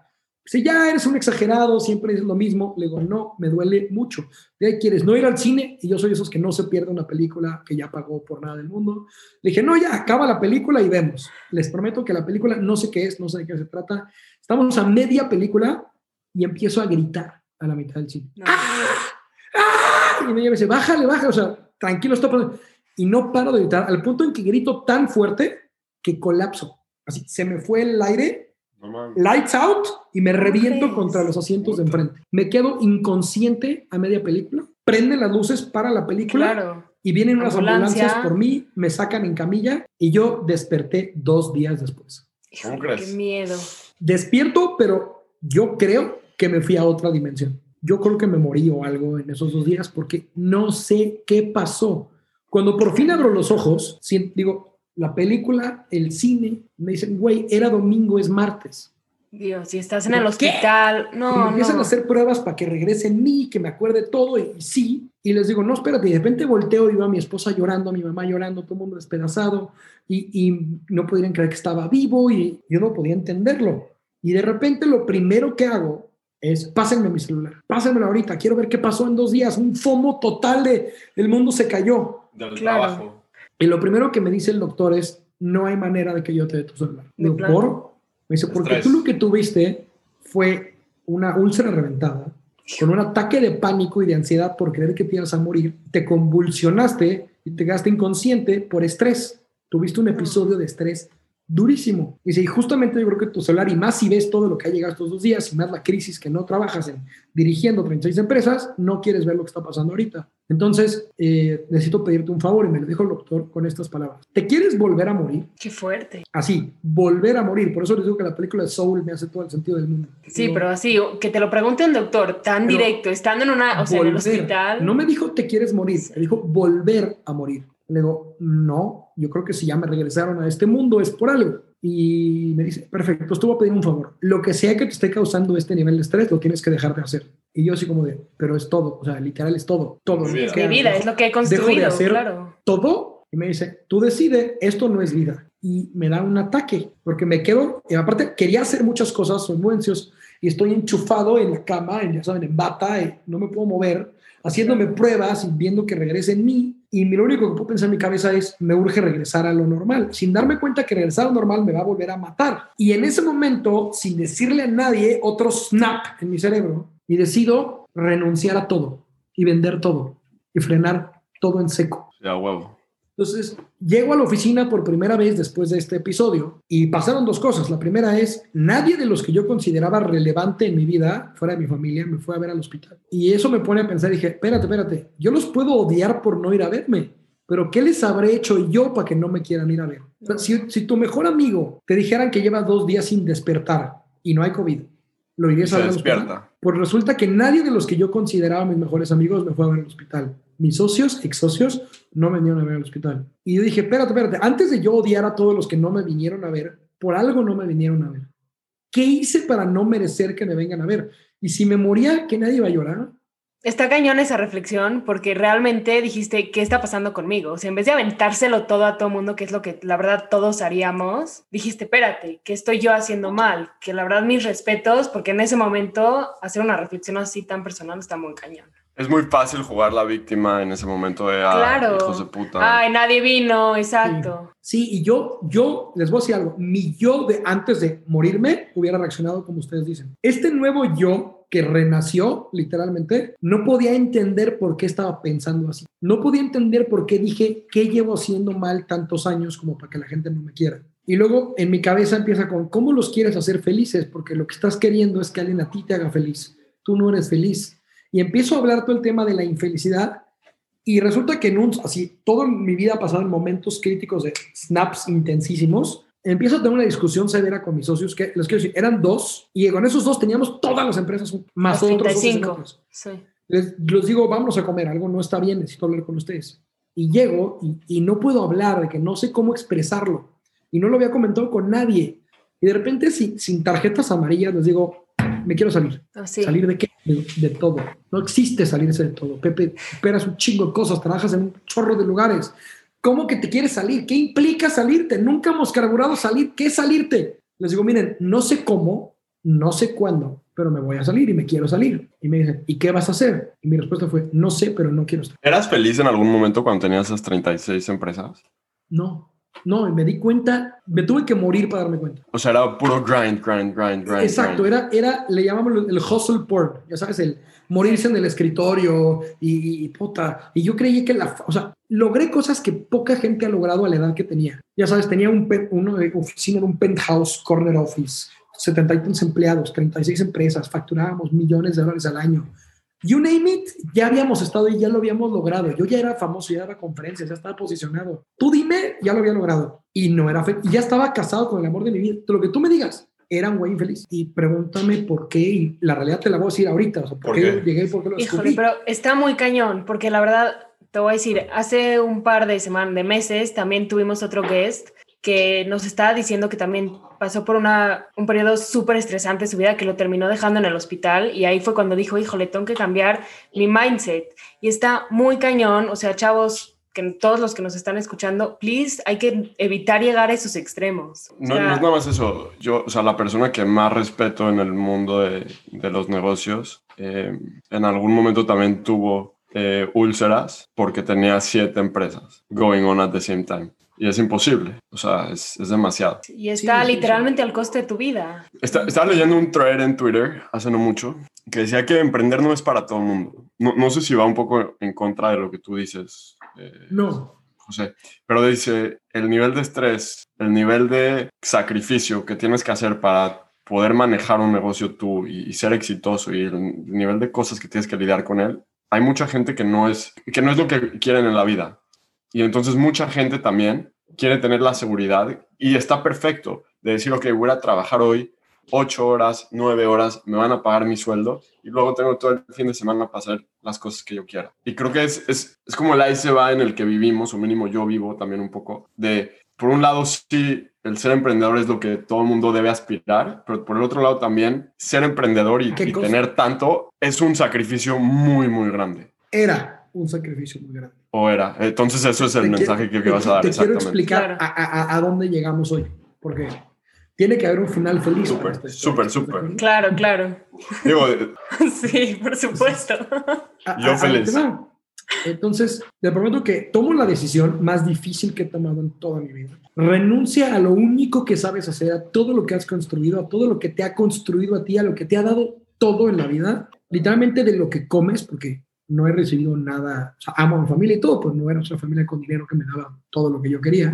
Si ya eres un exagerado, siempre es lo mismo. Le digo, no, me duele mucho. ¿De ahí quieres no ir al cine? Y yo soy esos que no se pierde una película que ya pagó por nada del mundo. Le dije, no, ya, acaba la película y vemos. Les prometo que la película no sé qué es, no sé de qué se trata. Estamos a media película y empiezo a gritar a la mitad del cine. No. ¡Ah! Y me dice, bájale, bájale, o sea, tranquilo, está pasando. Y no paro de gritar, al punto en que grito tan fuerte que colapso. Así, se me fue el aire, No lights out, y me reviento crees? contra los asientos de enfrente. Me quedo inconsciente a media película, prende las luces para la película Claro. y vienen unas Ambulancia. ambulancias por mí, me sacan en camilla y yo desperté dos días después. ¿Cómo crees? Qué miedo. Despierto, pero yo creo que me fui a otra dimensión. Yo creo que me morí o algo en esos dos días porque no sé qué pasó. Cuando por fin abro los ojos, digo, la película, el cine, me dicen, güey, era domingo, es martes. Dios, si estás en el ¿Qué? hospital. y me No, empiezan no. a hacer pruebas para que regrese en mí, que me acuerde todo, y, y sí. Y les digo, no, espérate. Y de repente volteo y veo a mi esposa llorando, a mi mamá llorando, todo el mundo despedazado, y, y no podrían creer que estaba vivo, y yo no podía entenderlo. Y de repente lo primero que hago es, pásenme mi celular, pásenmelo ahorita, quiero ver qué pasó en dos días, un fomo total de, el mundo se cayó. Del Claro. trabajo. Y lo primero que me dice el doctor es, no hay manera de que yo te dé tu celular. De Digo. ¿por? Me dice, porque Estrés. tú lo que tuviste fue una úlcera reventada, con un ataque de pánico y de ansiedad por creer que te ibas a morir, te convulsionaste y te quedaste inconsciente por estrés. Tuviste un episodio de estrés durísimo. Dice, y justamente yo creo que tu celular, y más si ves todo lo que ha llegado estos dos días, y más la crisis que no trabajas en dirigiendo 36 empresas, no quieres ver lo que está pasando ahorita. Entonces, eh, necesito pedirte un favor, y me lo dijo el doctor con estas palabras. ¿Te quieres volver a morir? Qué fuerte. Así, volver a morir. Por eso les digo que la película de Soul me hace todo el sentido del mundo. Sí, Digo, pero así, que te lo pregunte un doctor tan Pero directo, estando en una, o sea, en el hospital. No me dijo te quieres morir, me dijo volver a morir. Le digo, no, yo creo que si ya me regresaron a este mundo es por algo. Y me dice, perfecto, pues te voy a pedir un favor. Lo que sea que te esté causando este nivel de estrés, lo tienes que dejar de hacer. Y yo así como de, pero es todo, o sea, literal es todo, todo. Es lo vida. que mi vida, es lo que he Dejo de construido, hacer claro. todo y me dice, tú decide, esto no es vida. Y me da un ataque, porque me quedo, y aparte quería hacer muchas cosas, soy muy ansioso, y estoy enchufado en la cama, en, ya saben, en bata, y no me puedo mover, haciéndome pruebas y viendo que regrese en mí. Y lo único que puedo pensar en mi cabeza es, me urge regresar a lo normal, sin darme cuenta que regresar a lo normal me va a volver a matar. Y en ese momento, sin decirle a nadie, otro snap en mi cerebro, y decido renunciar a todo, y vender todo, y frenar todo en seco. Ya, huevo. Entonces, llego a la oficina por primera vez después de este episodio y pasaron dos cosas. La primera es, nadie de los que yo consideraba relevante en mi vida, fuera de mi familia, me fue a ver al hospital. Y eso me pone a pensar, dije, espérate, espérate, yo los puedo odiar por no ir a verme, pero ¿qué les habré hecho yo para que no me quieran ir a ver? Si, si tu mejor amigo te dijeran que lleva dos días sin despertar y no hay COVID, ¿lo irías a ver al hospital? Pues resulta que nadie de los que yo consideraba mis mejores amigos me fue a ver al hospital. Mis socios, ex socios, no me vinieron a ver al hospital. Y yo dije, espérate, espérate, antes de yo odiar a todos los que no me vinieron a ver, por algo no me vinieron a ver. ¿Qué hice para no merecer que me vengan a ver? Y si me moría, que nadie iba a llorar. Está cañón esa reflexión porque realmente dijiste, ¿qué está pasando conmigo? O sea, en vez de aventárselo todo a todo mundo, que es lo que la verdad todos haríamos, dijiste, espérate, ¿qué estoy yo haciendo mal? Que la verdad mis respetos, porque en ese momento hacer una reflexión así tan personal está muy cañón. Es muy fácil jugar la víctima en ese momento de ah, Claro. hijos de puta. Ay, nadie vino, exacto. Sí, y yo, yo les voy a decir algo. Mi yo de antes de morirme hubiera reaccionado como ustedes dicen. Este nuevo yo que renació literalmente, no podía entender por qué estaba pensando así. No podía entender por qué dije qué llevo haciendo mal tantos años como para que la gente no me quiera. Y luego en mi cabeza empieza con cómo los quieres hacer felices, porque lo que estás queriendo es que alguien a ti te haga feliz. Tú no eres feliz. Y empiezo a hablar todo el tema de la infelicidad y resulta que en un, así, toda mi vida ha pasado en momentos críticos de snaps intensísimos. Empiezo a tener una discusión severa con mis socios, que les quiero decir, eran dos, y con esos dos teníamos todas las empresas, más Los otros socios en 35. otras. Sí. Les, les digo, vamos a comer, algo no está bien, necesito hablar con ustedes. y llego y, y no puedo hablar, de que no sé cómo expresarlo y no lo había comentado con nadie. Y de repente, sin, sin tarjetas amarillas, les digo, me quiero salir. Ah, sí. ¿Salir de qué? De, de todo. No existe salirse de todo. Pepe, esperas un chingo de cosas, trabajas en un chorro de lugares. ¿Cómo que te quieres salir? ¿Qué implica salirte? Nunca hemos carburado salir. ¿Qué es salirte? Les digo, miren, no sé cómo, no sé cuándo, pero me voy a salir y me quiero salir. Y me dicen, ¿y qué vas a hacer? Y mi respuesta fue, no sé, pero no quiero estar. ¿Eras feliz en algún momento cuando tenías esas 36 empresas? No, no, me di cuenta, me tuve que morir para darme cuenta. O sea, era puro grind, grind, grind, grind. Exacto, grind. era, era, le llamamos el hustle porn, ya sabes, el morirse en el escritorio y, y, puta. Y yo creí que la, o sea, logré cosas que poca gente ha logrado a la edad que tenía. Ya sabes, tenía un, de oficina en un penthouse corner office, 70 y tantos empleados, 36 empresas, facturábamos millones de dólares al año. You name it, ya habíamos estado y ya lo habíamos logrado. Yo ya era famoso, ya daba conferencias, ya estaba posicionado. Tú dime, ya lo había logrado. Y no era fe y ya estaba casado con el amor de mi vida. Lo que tú me digas, era un güey infeliz. Y pregúntame por qué, y la realidad te la voy a decir ahorita. O sea, por, ¿Por qué, qué? llegué y por qué lo Híjole, descubrí. pero está muy cañón, porque la verdad, te voy a decir, hace un par de semanas, de meses, también tuvimos otro guest que nos estaba diciendo que también pasó por una, un periodo súper estresante en su vida que lo terminó dejando en el hospital y ahí fue cuando dijo, híjole, tengo que cambiar mi mindset. Y está muy cañón, o sea, chavos, que todos los que nos están escuchando, please, hay que evitar llegar a esos extremos. O No, no es nada más eso. Yo, o sea, la persona que más respeto en el mundo de, de los negocios, eh, en algún momento también tuvo eh, úlceras porque tenía siete empresas going on at the same time. Y es imposible. O sea, es, es demasiado. y está Sí, literalmente al coste de tu vida. Está- estaba leyendo un thread en Twitter hace no mucho que decía que emprender no es para todo el mundo. No, no sé si va un poco en contra de lo que tú dices, eh, No, José, pero dice el nivel de estrés, el nivel de sacrificio que tienes que hacer para poder manejar un negocio tú y, y ser exitoso y el nivel de cosas que tienes que lidiar con él. Hay mucha gente que no es que no es lo que quieren en la vida. Y entonces mucha gente también quiere tener la seguridad y está perfecto de decir, ok, voy a trabajar hoy ocho horas, nueve horas, me van a pagar mi sueldo y luego tengo todo el fin de semana para hacer las cosas que yo quiera. Y creo que es, es, es como el ahí se va en el que vivimos, o mínimo yo vivo también un poco, de por un lado sí, el ser emprendedor es lo que todo el mundo debe aspirar, pero por el otro lado también ser emprendedor y, tener tanto es un sacrificio muy, muy grande. era un sacrificio muy grande. O era. Entonces eso es el Te mensaje quiero- que, vas a dar. Te quiero exactamente. explicar a, a- a dónde llegamos hoy, porque tiene que haber un final feliz. Súper, súper, ¿estás de súper. Claro, claro. Digo, Sí, por supuesto. A- Yo feliz. Entonces, te prometo que tomo la decisión más difícil que he tomado en toda mi vida. Renuncia a lo único que sabes hacer, a todo lo que has construido, a todo lo que te ha construido a ti, a lo que te ha dado todo en la vida, literalmente de lo que comes, porque no he recibido nada, o sea, amo a mi familia y todo, pues no era una familia con dinero que me daba todo lo que yo quería.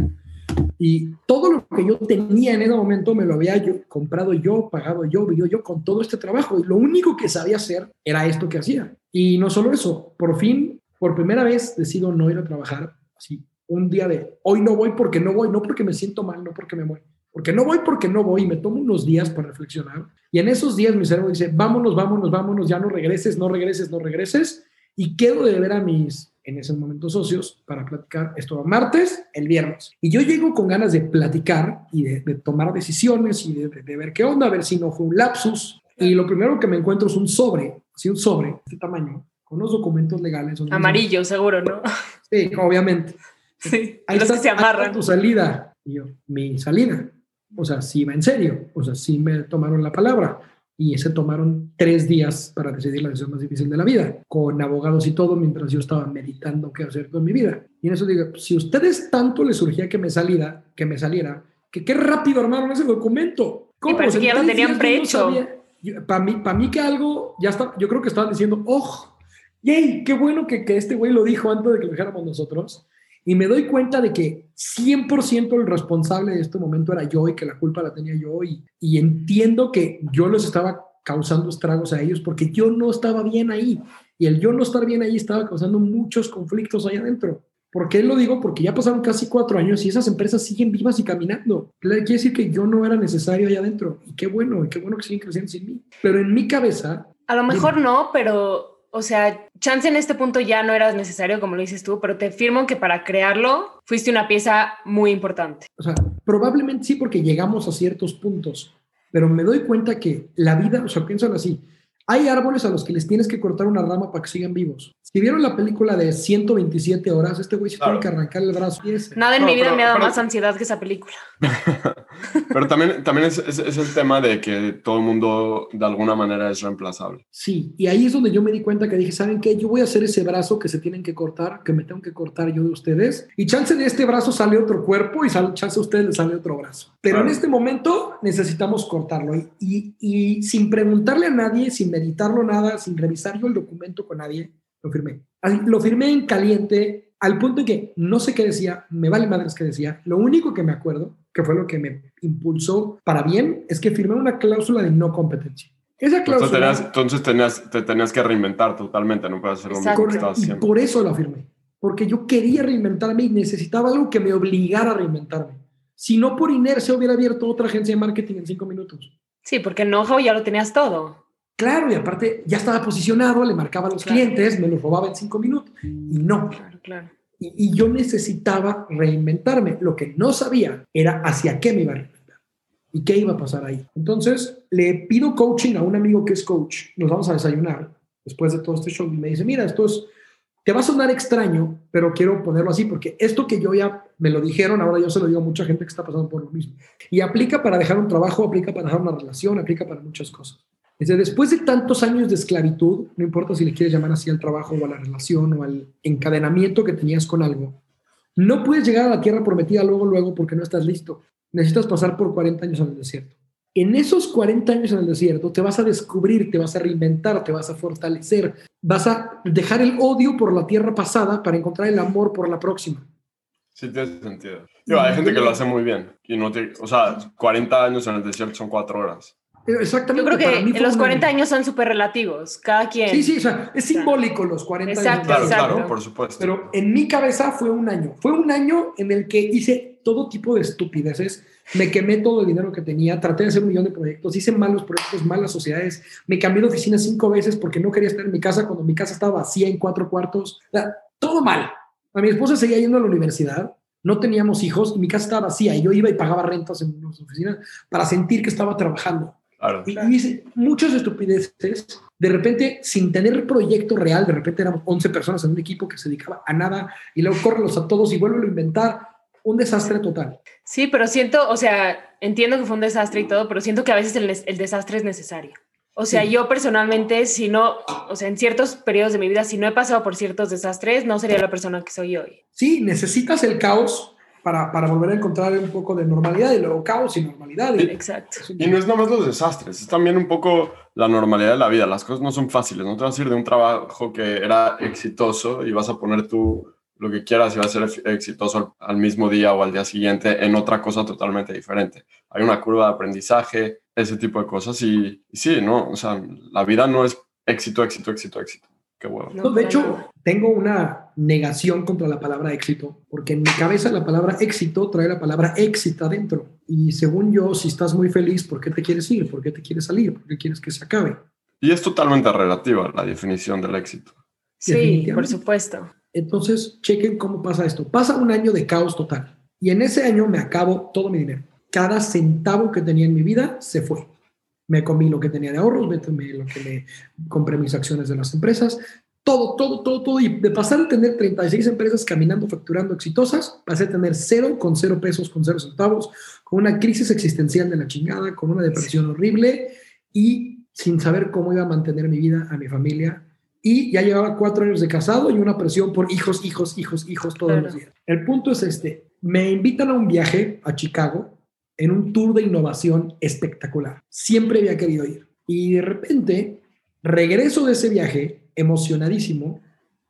Y todo lo que yo tenía en ese momento me lo había comprado yo, pagado yo, vivido yo con todo este trabajo. Y lo único que sabía hacer era esto que hacía. Y no solo eso, por fin, por primera vez decido no ir a trabajar así. Un día de hoy no voy porque no voy, no porque me siento mal, no porque me muero. Porque no voy porque no voy me tomo unos días para reflexionar. Y en esos días mi cerebro dice, vámonos, vámonos, vámonos, ya no regreses, no regreses, no regreses. Y quedo de ver a mis, en ese momento, socios para platicar esto a martes, el viernes. Y yo llego con ganas de platicar y de, de tomar decisiones y de, de- de ver qué onda, a ver si no fue un lapsus. Y lo primero que me encuentro es un sobre, así un sobre de este tamaño, con unos documentos legales. Amarillo, seguro, ¿no? Sí, obviamente. Sí, Ahí los está, que se amarran. tu salida. Y yo, mi salida. O sea, sí va en serio. O sea, sí me tomaron la palabra. Y se tomaron tres días para decidir la decisión más difícil de la vida, con abogados y todo, mientras yo estaba meditando qué hacer con mi vida. Y en eso digo, si a ustedes tanto les surgía que me saliera, que me saliera, que qué rápido armaron ese documento. Y parece O sea, que ya lo tenían no prehecho. sabía. Para mí, para mí que algo ya está, yo creo que estaban diciendo, oh, yay, qué bueno que, que este güey lo dijo antes de que lo dijéramos nosotros. Y me doy cuenta de que 100% el responsable de este momento era yo y que la culpa la tenía yo. Y, y entiendo que yo les estaba causando estragos a ellos porque yo no estaba bien ahí. Y el yo no estar bien ahí estaba causando muchos conflictos ahí adentro. ¿Por qué lo digo? Porque ya pasaron casi cuatro años y esas empresas siguen vivas y caminando. Quiere decir que yo no era necesario ahí adentro. Y qué bueno, y qué bueno que siguen creciendo sin mí. Pero en mi cabeza, A lo mejor no, pero, o sea, chance en este punto ya no eras necesario, como lo dices tú, pero te firmo que para crearlo fuiste una pieza muy importante. O sea, probablemente sí porque llegamos a ciertos puntos, pero me doy cuenta que la vida, o sea, piénsalo así, hay árboles a los que les tienes que cortar una rama para que sigan vivos. Si vieron la película de 127 horas, este güey se Claro. tiene que arrancar el brazo. y ese. Nada en No, mi vida pero- me ha dado pero- más ansiedad que esa película. Pero también, también es, es- es el tema de que todo el mundo de alguna manera es reemplazable. Sí, y ahí es donde yo me di cuenta que dije, ¿saben qué? Yo voy a hacer ese brazo que se tienen que cortar, que me tengo que cortar yo de ustedes. Y chance de este brazo sale otro cuerpo y sal- chance a ustedes les sale otro brazo. Pero Claro. en este momento necesitamos cortarlo. Y, y- y sin preguntarle a nadie, sin meditarlo nada, sin revisar yo el documento con nadie, lo firmé. Así, lo firmé en caliente al punto en que no sé qué decía, me vale madres qué decía. Lo único que me acuerdo, que fue lo que me impulsó para bien, es que firmé una cláusula de no competencia. Esa Entonces cláusula... tenías, entonces tenías, te tenías que reinventar totalmente, no puedes hacer lo mismo que estabas haciendo. por eso la firmé, porque yo quería reinventarme y necesitaba algo que me obligara a reinventarme. Si no por inercia hubiera abierto otra agencia de marketing en cinco minutos. Sí, porque en Know-how ya lo tenías todo. Claro, y aparte ya estaba posicionado, le marcaba a los Claro. clientes, me los robaba en cinco minutos. Y no, Claro, claro. y, y yo necesitaba reinventarme. Lo que no sabía era hacia qué me iba a reinventar y qué iba a pasar ahí. Entonces le pido coaching a un amigo que es coach. Nos vamos a desayunar después de todo este show y me dice, mira, esto es, te va a sonar extraño, pero quiero ponerlo así porque esto que yo ya me lo dijeron, ahora yo se lo digo a mucha gente que está pasando por lo mismo. Y aplica para dejar un trabajo, aplica para dejar una relación, aplica para muchas cosas. Dice, después de tantos años de esclavitud, no importa si le quieres llamar así al trabajo o a la relación o al encadenamiento que tenías con algo, no puedes llegar a la tierra prometida luego, luego, porque no estás listo. Necesitas pasar por 40 años en el desierto. En esos 40 años en el desierto te vas a descubrir, te vas a reinventar, te vas a fortalecer, vas a dejar el odio por la tierra pasada para encontrar el amor por la próxima. Sí, tiene sentido. Digo, hay gente que lo hace muy bien. Y no te, o sea, 40 años en el desierto son 4 horas. Pero Exactamente. Yo creo para mí que fue los un 40 año. años son súper relativos. Cada quien. Sí, sí, o sea, es simbólico los 40 años. Exacto, Claro, exacto. claro, por supuesto. Pero en mi cabeza fue un año. Fue un año en el que hice todo tipo de estupideces. Me quemé todo el dinero que tenía. Traté de hacer un millón de proyectos. Hice malos proyectos, malas sociedades. Me cambié de oficina cinco veces porque no quería estar en mi casa cuando mi casa estaba vacía en cuatro cuartos. O sea, todo mal. A mi esposa seguía yendo a la universidad. No teníamos hijos y mi casa estaba vacía. Y yo iba y pagaba rentas en las oficinas para sentir que estaba trabajando. Claro. Y, muchas estupideces. De repente, sin tener proyecto real, de repente éramos 11 personas en un equipo que se dedicaba a nada y luego córrelos a todos y vuelvo a inventar. Un desastre total. Sí, pero siento, o sea, entiendo que fue un desastre y todo, pero siento que a veces el, desastre es necesario. O sea, Sí. yo personalmente, si no, o sea, en ciertos periodos de mi vida, si no he pasado por ciertos desastres, no sería la persona que soy hoy. Sí, necesitas el caos para, para volver a encontrar un poco de normalidad y luego caos y normalidad. Y- Exacto. Y no es nada más los desastres, es también un poco la normalidad de la vida. Las cosas no son fáciles. No te vas a ir de un trabajo que era exitoso y vas a poner tú lo que quieras y va a ser ex- exitoso al, al mismo día o al día siguiente en otra cosa totalmente diferente. Hay una curva de aprendizaje, ese tipo de cosas. Y, y sí, ¿no? O sea, la vida no es éxito, éxito, éxito, éxito. Qué huevo. No, No, de hecho, tengo una negación contra la palabra éxito, porque en mi cabeza la palabra éxito trae la palabra éxito adentro. Y según yo, si estás muy feliz, ¿por qué te quieres ir? ¿Por qué te quieres salir? ¿Por qué quieres que se acabe? Y es totalmente relativa la definición del éxito. Sí, por supuesto. Entonces, chequen cómo pasa esto. Pasa un año de caos total. Y en ese año me acabo todo mi dinero. Cada centavo que tenía en mi vida se fue. Me comí lo que tenía de ahorros, me tomé lo que me compré mis acciones de las empresas, todo, todo, todo, todo. Y de pasar a tener 36 empresas caminando, facturando exitosas, pasé a tener cero con cero pesos, con cero centavos, con una crisis existencial de la chingada, con una depresión horrible y sin saber cómo iba a mantener mi vida, a mi familia. Y ya llevaba cuatro años de casado y una presión por hijos, hijos, hijos, hijos todos Claro. los días. El punto es este. Me invitan a un viaje a Chicago en un tour de innovación espectacular. Siempre había querido ir. Y de repente regreso de ese viaje emocionadísimo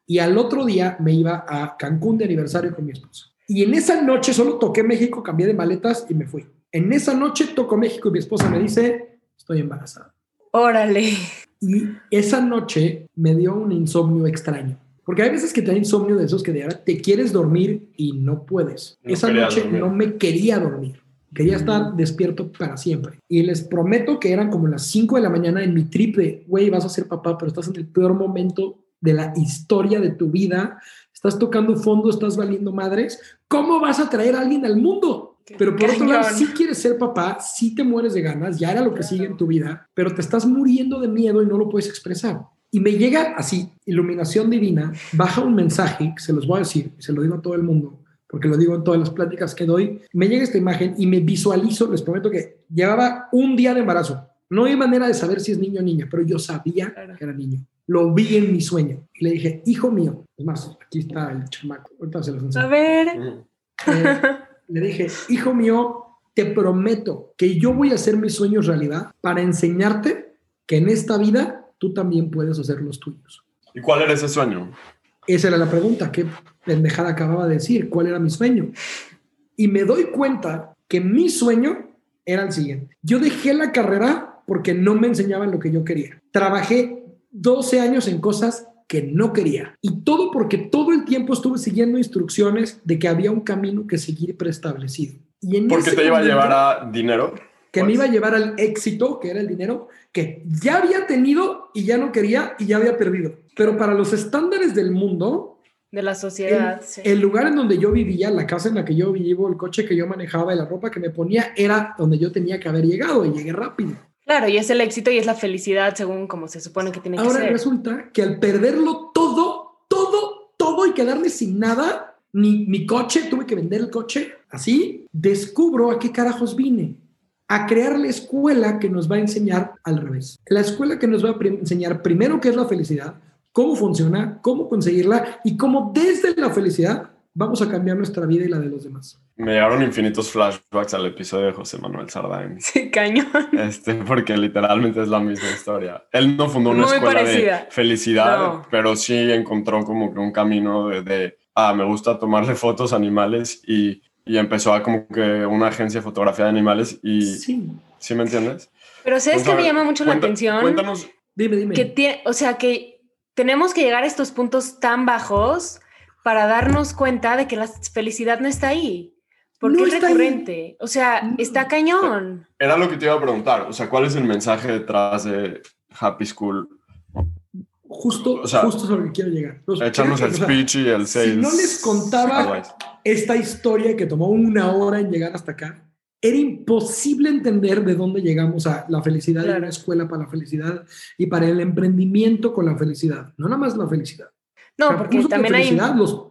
y al otro día me iba a Cancún de aniversario con mi esposa. Y en esa noche solo toqué México, cambié de maletas y me fui. En esa noche toco México y mi esposa me dice, estoy embarazada. Órale. Y esa noche me dio un insomnio extraño. Porque hay veces que te da insomnio de esos que de verdad te quieres dormir y no puedes. No esa noche dormir. no me quería dormir. Quería estar despierto para siempre. Y les prometo que eran como las 5 de la mañana en mi trip de, güey, vas a ser papá, pero estás en el peor momento de la historia de tu vida. Estás tocando fondo, estás valiendo madres. ¿Cómo vas a traer a alguien al mundo? Pero por otro lado, si quieres ser papá, si te mueres de ganas, ya era lo que sigue en tu vida, pero te estás muriendo de miedo y no lo puedes expresar. Y me llega así, iluminación divina, baja un mensaje, que se los voy a decir, se lo digo a todo el mundo, porque lo digo en todas las pláticas que doy, me llega esta imagen y me visualizo, les prometo que llevaba un día de embarazo. No hay manera de saber si es niño o niña, pero yo sabía que era niño. Lo vi en mi sueño. Y le dije, hijo mío, es más, aquí está el chamaco, ahorita se los. A ver. Eh, le dije, hijo mío, te prometo que yo voy a hacer mis sueños realidad para enseñarte que en esta vida tú también puedes hacer los tuyos. ¿Y cuál era ese sueño? Esa era la pregunta, qué pendejada acababa de decir, cuál era mi sueño. Y me doy cuenta que mi sueño era el siguiente. Yo dejé la carrera porque no me enseñaban lo que yo quería. Trabajé 12 años en cosas que no quería. Y todo porque todo el tiempo estuve siguiendo instrucciones de que había un camino que seguir preestablecido. Y en Porque te iba a llevar a dinero. que me Pues. iba a llevar al éxito, que era el dinero, que ya había tenido y ya no quería y ya había perdido. Pero para los estándares del mundo, De la el, sociedad. sí. el lugar en donde yo vivía, la casa en la que yo vivo, el coche que yo manejaba y la ropa que me ponía era donde yo tenía que haber llegado y llegué rápido. Claro, y es el éxito y es la felicidad según como se supone que tiene que Ahora ser. resulta que al perderlo todo, todo, todo y quedarme sin nada, ni mi coche, tuve que vender el coche, así, descubro a qué carajos vine. A crear la escuela que nos va a enseñar al revés. La escuela que nos va a enseñar primero qué es la felicidad, cómo funciona, cómo conseguirla y cómo desde la felicidad vamos a cambiar nuestra vida y la de los demás. Me llegaron infinitos flashbacks al episodio de José Manuel Sardain. Sí, cañón. Este, porque literalmente es la misma historia. Él no fundó una Muy escuela parecida. de felicidad, No. pero sí encontró como que un camino de, de, ah, me gusta tomarle fotos a animales y, y empezó a como que una agencia de fotografía de animales y, ¿sí, Sí, me entiendes? Pero ¿sabes a que me llama mucho la cuenta- atención? Cuéntanos, dime, dime. Que tie- o sea, que tenemos que llegar a estos puntos tan bajos para darnos cuenta de que la felicidad no está ahí. Porque No es ahí. recurrente. O sea, No. está cañón. era lo que te iba a preguntar, o sea, ¿cuál es el mensaje detrás de Happy School? Justo, o sea, justo sobre lo que quiero llegar. Los- Echarnos el o sea, speech y el sales. si no les contaba esta historia que tomó una hora en llegar hasta acá, era imposible entender de dónde llegamos a la felicidad Claro. una escuela para la felicidad y para el emprendimiento con la felicidad. No nada más la felicidad. No, Los porque recursos de también hay... felicidad los,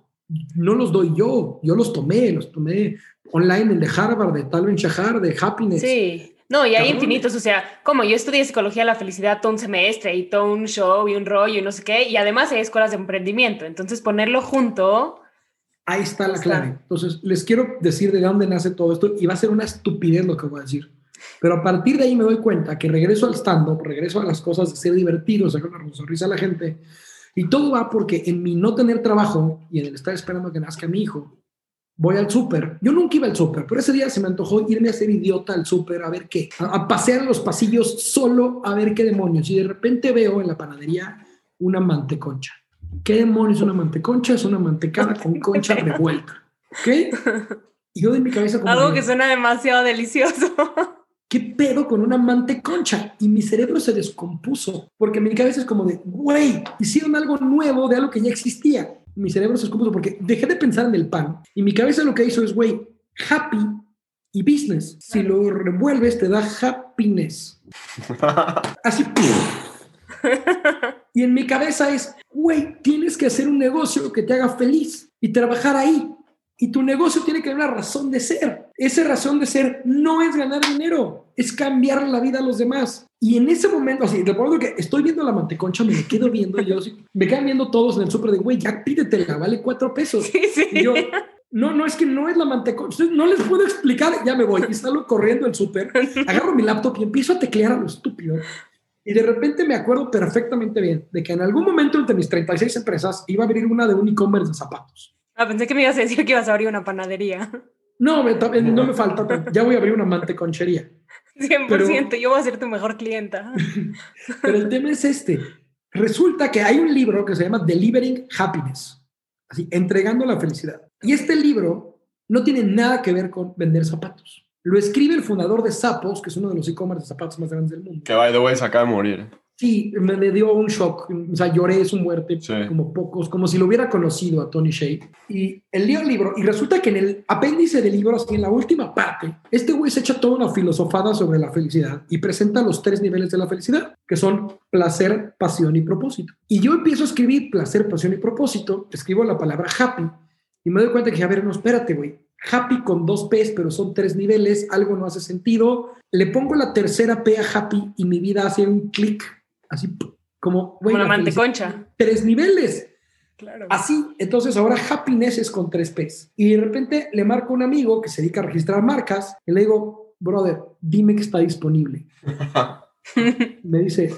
no los doy yo, yo los tomé, los tomé online, el de Harvard, de Talvin Shahar, de Happiness. Sí. No, y hay Cabrón. infinitos, o sea, como yo estudié psicología de la felicidad todo un semestre y todo un show y un rollo y no sé qué, y además hay escuelas de emprendimiento, entonces ponerlo junto, Ahí está la clave. Entonces, les quiero decir de dónde nace todo esto y va a ser una estupidez lo que voy a decir. Pero a partir de ahí me doy cuenta que regreso al stand-up, regreso a las cosas de ser divertido, sacar una sonrisa a la gente. Y todo va porque en mi no tener trabajo y en el estar esperando que nazca mi hijo, voy al súper. Yo nunca iba al súper, pero ese día se me antojó irme a ser idiota al súper a ver qué, a, a pasear en los pasillos solo a ver qué demonios. Y de repente veo en la panadería una manteconcha. ¿Qué demonios es una manteconcha? Es una mantecada con concha revuelta. ¿Ok? Y yo de mi cabeza como algo que suena demasiado delicioso. ¿qué pedo con una manteconcha? Y mi cerebro se descompuso, porque mi cabeza es como de, güey, hicieron algo nuevo de algo que ya existía. Mi cerebro se descompuso porque dejé de pensar en el pan y mi cabeza lo que hizo es, güey, happy y business. Si lo revuelves, te da happiness. Así. Y en mi cabeza es, güey, tienes que hacer un negocio que te haga feliz y trabajar ahí. Y tu negocio tiene que tener una razón de ser. Esa razón de ser no es ganar dinero, es cambiar la vida a los demás. Y en ese momento, así, recuerdo que estoy viendo la manteconcha, me quedo viendo, yo me quedan viendo todos en el súper de, güey, ya pídetela, vale cuatro pesos. Sí, sí. Y yo, no, no, es que no es la manteconcha, no les puedo explicar, ya me voy. Y salgo corriendo al súper, agarro mi laptop y empiezo a teclear a lo estúpido. Y de repente me acuerdo perfectamente bien de que en algún momento entre mis 36 empresas iba a abrir una de un e-commerce de zapatos. Ah, pensé que me ibas a decir que ibas a abrir una panadería. No, me, también no me falta, ya voy a abrir una manteconchería. 100%, yo voy a ser tu mejor clienta. Pero el tema es este. Resulta que hay un libro que se llama Delivering Happiness, así, entregando la felicidad. Y este libro no tiene nada que ver con vender zapatos. Lo escribe el fundador de Zappos, que es uno de los e-commerce de zapatos más grandes del mundo. Que by the way se acaba de morir. Sí, me, me dio un shock. O sea, lloré su muerte Sí. como pocos, como si lo hubiera conocido a Tony Shea. Y él dio el libro, y resulta que en el apéndice del libro, así en la última parte, este güey se echa toda una filosofada sobre la felicidad y presenta los tres niveles de la felicidad, que son placer, pasión y propósito. Y yo empiezo a escribir placer, pasión y propósito, escribo la palabra happy, y me doy cuenta que, a ver, no, espérate, güey. Happy con dos P's, pero son tres niveles, algo no hace sentido. Le pongo la tercera P a happy y mi vida hace un clic, así como, güey, Como la manteconcha. tres niveles. Claro. Así, entonces ahora happiness es con tres P's. Y de repente le marco a un amigo que se dedica a registrar marcas y le digo, brother, dime que está disponible. Me dice,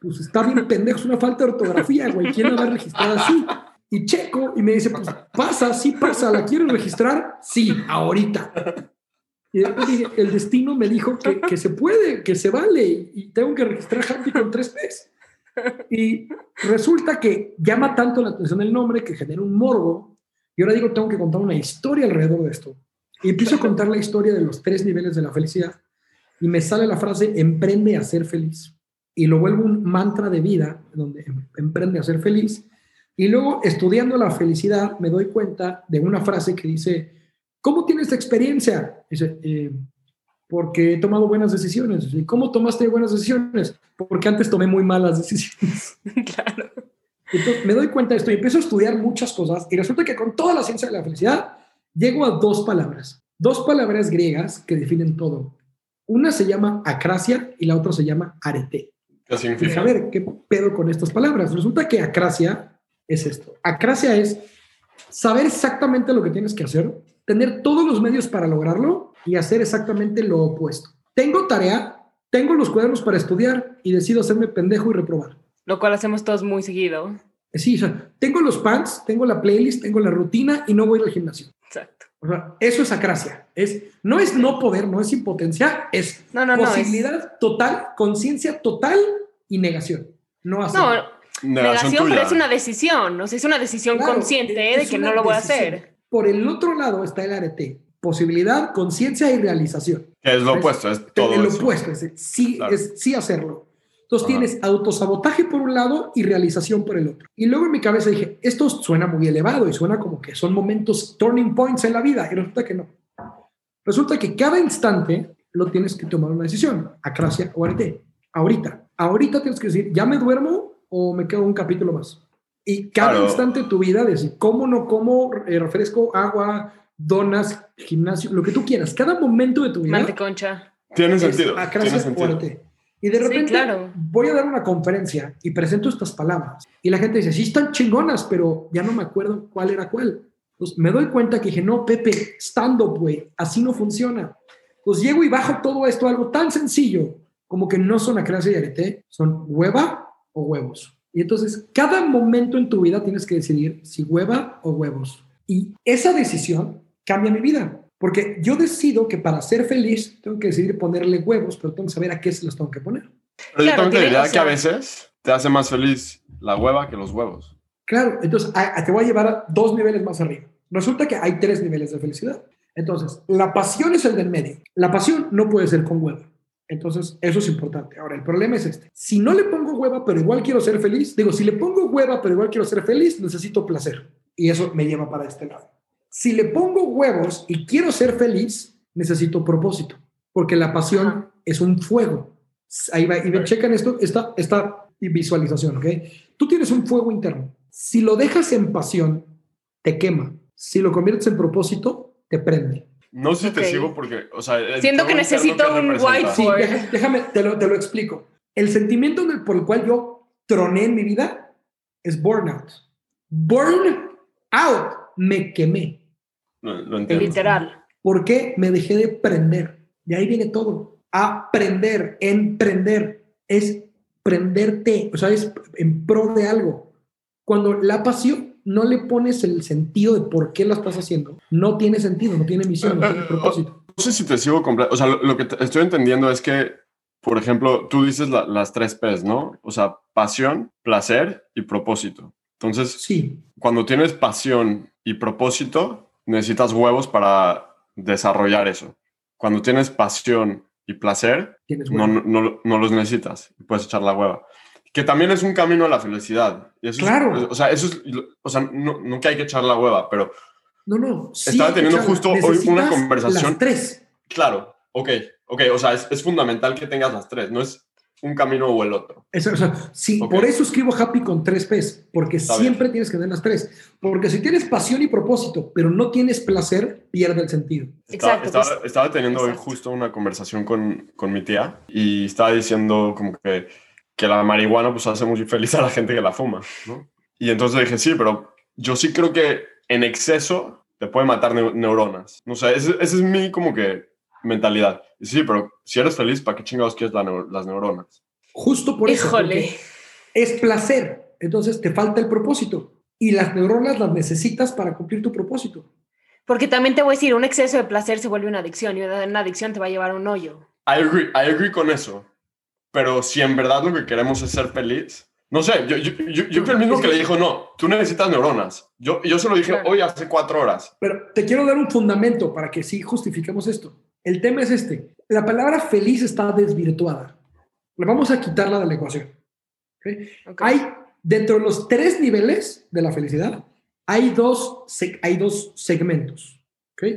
pues está bien pendejo, es una falta de ortografía, güey. ¿Quién la va a registrar así? Y checo y me dice, pues pasa, sí pasa, ¿la quieres registrar? Sí, ahorita. Y después dije, el destino me dijo que, que se puede, que se vale y tengo que registrar Happy con tres P's. Y resulta que llama tanto la atención el nombre que genera un morbo. Y ahora digo, tengo que contar una historia alrededor de esto. Y empiezo a contar la historia de los tres niveles de la felicidad. Y me sale la frase, emprende a ser feliz. Y lo vuelvo un mantra de vida, donde em- emprende a ser feliz. Y luego, estudiando la felicidad, me doy cuenta de una frase que dice, ¿cómo tienes experiencia? Dice, "Eh, porque he tomado buenas decisiones. ¿Y cómo tomaste buenas decisiones? Porque antes tomé muy malas decisiones. claro. Entonces me doy cuenta de esto y empiezo a estudiar muchas cosas y resulta que con toda la ciencia de la felicidad llego a dos palabras, dos palabras griegas que definen todo. Una se llama acracia y la otra se llama arete. ¿Qué Dije, significa? a ver, ¿qué pedo con estas palabras? Resulta que acracia es esto. Acracia es saber exactamente lo que tienes que hacer, tener todos los medios para lograrlo y hacer exactamente lo opuesto. Tengo tarea, tengo los cuadernos para estudiar y decido hacerme pendejo y reprobar. Lo cual hacemos todos muy seguido. Sí, o sea, tengo los pants, tengo la playlist, tengo la rutina y no voy al gimnasio. Exacto. O sea, eso es acracia. Es, no es no poder, no es impotencia, es No, no, no. es- posibilidad total, conciencia total y negación. No hacer. No, Negación pero es una decisión. O sea, es una decisión Claro, consciente es de que no lo voy a decisión. hacer. Por el otro lado está el arete. Posibilidad, conciencia y realización. Es lo Es- opuesto, es todo el eso. opuesto, es, sí, Claro. es sí hacerlo. Entonces Ajá. tienes autosabotaje por un lado y realización por el otro. Y luego en mi cabeza dije, esto suena muy elevado y suena como que son momentos turning points en la vida. Y resulta que no. Resulta que cada instante lo tienes que tomar una decisión, acracia o arete. Ahorita. Ahorita tienes que decir, ¿ya me duermo o me quedo un capítulo más? Y cada Claro. instante de tu vida, decir, ¿cómo no como eh, refresco, agua, donas, gimnasio, lo que tú quieras? Cada momento de tu vida Manteconcha. Tiene sentido. acracia Tiene sentido. fuerte. Y de Sí, repente claro. voy a dar una conferencia y presento estas palabras. Y la gente dice, sí están chingonas, pero ya no me acuerdo cuál era cuál. Pues me doy cuenta que dije, no, Pepe, stand-up, güey, así no funciona. Pues llego y bajo todo esto a algo tan sencillo como que no son acracia y arete, son hueva o huevos. Y entonces, cada momento en tu vida tienes que decidir si hueva o huevos. Y esa decisión cambia mi vida. Porque yo decido que para ser feliz tengo que decidir ponerle huevos, pero tengo que saber a qué se los tengo que poner. Pero Claro, que a veces te hace más feliz la hueva que los huevos. Claro, entonces a- a- te voy a llevar a dos niveles más arriba. Resulta que hay tres niveles de felicidad. Entonces, la pasión es el del medio. La pasión no puede ser con hueva. Entonces, eso es importante. Ahora, el problema es este. Si no le pongo hueva, pero igual quiero ser feliz, digo, si le pongo hueva, pero igual quiero ser feliz, necesito placer. Y eso me lleva para este lado. Si le pongo huevos y quiero ser feliz, necesito propósito. Porque la pasión Ajá. es un fuego. Ahí va, y me checan esto, esta, esta visualización, ¿ok? Tú tienes un fuego interno. Si lo dejas en pasión, te quema. Si lo conviertes en propósito, te prende. No sé si te sigo porque, o sea, el Siento que necesito que un white- Sí, déjame, te lo, te lo explico. El sentimiento por el cual yo troné en mi vida es burnout. Burn out. Me quemé. Lo, lo entiendo. Literal. ¿Por qué? Me dejé de prender. De ahí viene todo. Aprender, emprender, es prenderte, o sea, es en pro de algo. Cuando la pasión no le pones el sentido de por qué la estás haciendo, no tiene sentido, no tiene misión, no tiene propósito. No sé si te sigo completo. O sea, lo, lo que estoy entendiendo es que, por ejemplo, tú dices la- las tres P's, ¿no? O sea, pasión, placer y propósito. Entonces, Sí, cuando tienes pasión y propósito, necesitas huevos para desarrollar eso. cuando tienes pasión y placer, no los necesitas. Puedes echar la hueva. Que también es un camino a la felicidad. Y eso es- Claro. o sea, eso es, o sea, no, no que hay que echar la hueva, pero No, no. sí, Estaba teniendo justo hoy una conversación. Las tres. claro, ok, ok, o sea, es, es fundamental que tengas las tres, no es un camino o el otro. Eso, o sea, sí, por eso escribo happy con tres P's, porque Está siempre tienes que tener las tres. Porque si tienes pasión y propósito, pero no tienes placer, pierde el sentido. Estaba, Exacto, estaba, pues- estaba teniendo hoy justo una conversación con, con mi tía y estaba diciendo como que, que la marihuana pues hace muy feliz a la gente que la fuma, ¿no? Y entonces dije, sí, pero yo sí creo que en exceso te puede matar neu- neuronas. No sé, esa es mi como que mentalidad. Y sí, pero si eres feliz, ¿para qué chingados quieres la las neuronas? Justo por eso. Híjole. Es placer. Entonces te falta el propósito. Y las neuronas las necesitas para cumplir tu propósito. Porque también te voy a decir, un exceso de placer se vuelve una adicción y una adicción te va a llevar a un hoyo. I agree, I agree con eso. Pero si en verdad lo que queremos es ser feliz, no sé, yo, yo, yo, yo fui el mismo que le dijo, no, tú necesitas neuronas. Yo, yo se lo dije Claro. hoy hace cuatro horas. Pero te quiero dar un fundamento para que sí justifiquemos esto. El tema es este. La palabra feliz está desvirtuada. Le vamos a quitarla de la ecuación. ¿ok? Ok. Hay, dentro de los tres niveles de la felicidad, hay dos, hay dos segmentos. ¿ok?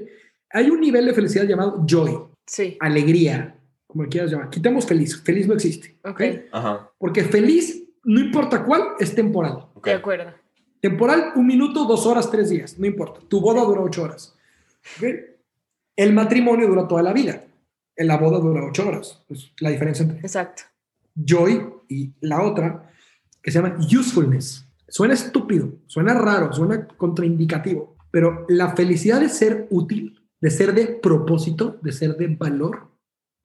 Hay un nivel de felicidad llamado joy, Sí, alegría, como le quieras llamar. Quitamos feliz. Feliz no existe. ¿ok? Ajá, Porque feliz, no importa cuál, es temporal. ok. de acuerdo. Temporal, un minuto, dos horas, tres días, no importa. Tu boda dura ocho horas. ¿ok? El matrimonio dura toda la vida. En la boda dura ocho horas. Es la diferencia entre Exacto. joy y la otra, que se llama usefulness. Suena estúpido, suena raro, suena contraindicativo, pero la felicidad de ser útil, de ser de propósito, de ser de valor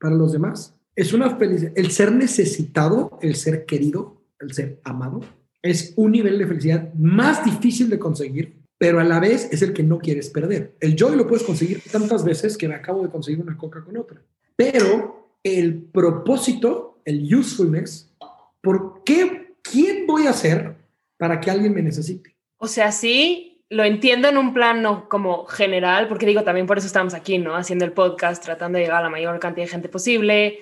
para los demás, es una felicidad. El ser necesitado, el ser querido, el ser amado, es un nivel de felicidad más difícil de conseguir, pero a la vez es el que no quieres perder. El joy lo puedes conseguir tantas veces que me acabo de conseguir una coca con otra. Pero el propósito, el usefulness, ¿por qué? ¿Quién voy a ser para que alguien me necesite? O sea, sí, lo entiendo en un plano como general, porque digo, también por eso estamos aquí, ¿no? Haciendo el podcast, tratando de llegar a la mayor cantidad de gente posible,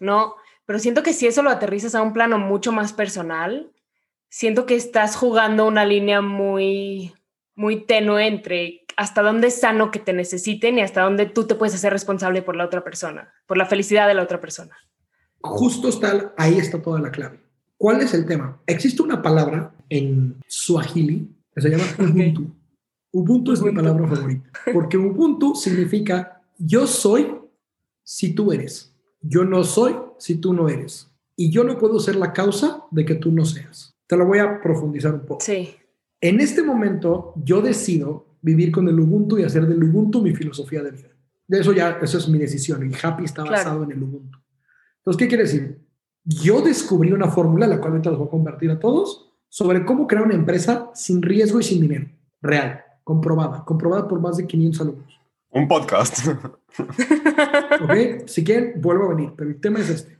¿no? Pero siento que si eso lo aterrizas a un plano mucho más personal, siento que estás jugando una línea muy, muy tenue entre hasta dónde es sano que te necesiten y hasta dónde tú te puedes hacer responsable por la otra persona, por la felicidad de la otra persona. Justo está, ahí está toda la clave. ¿Cuál es el tema? Existe una palabra en Swahili que se llama Ubuntu. Ubuntu es mi Ubuntu. palabra favorita, porque Ubuntu significa yo soy si tú eres, yo no soy si tú no eres, y yo no puedo ser la causa de que tú no seas. Te lo voy a profundizar un poco. Sí, En este momento yo decido vivir con el Ubuntu y hacer del Ubuntu mi filosofía de vida. De eso ya, eso es mi decisión y Happy está Claro. basado en el Ubuntu. Entonces, ¿qué quiere decir? Yo descubrí una fórmula, la cual ahorita les voy a compartir a todos, sobre cómo crear una empresa sin riesgo y sin dinero. Real, comprobada, comprobada por más de 500 alumnos. Un podcast. ¿Ok? si quieren, vuelvo a venir, pero el tema es este.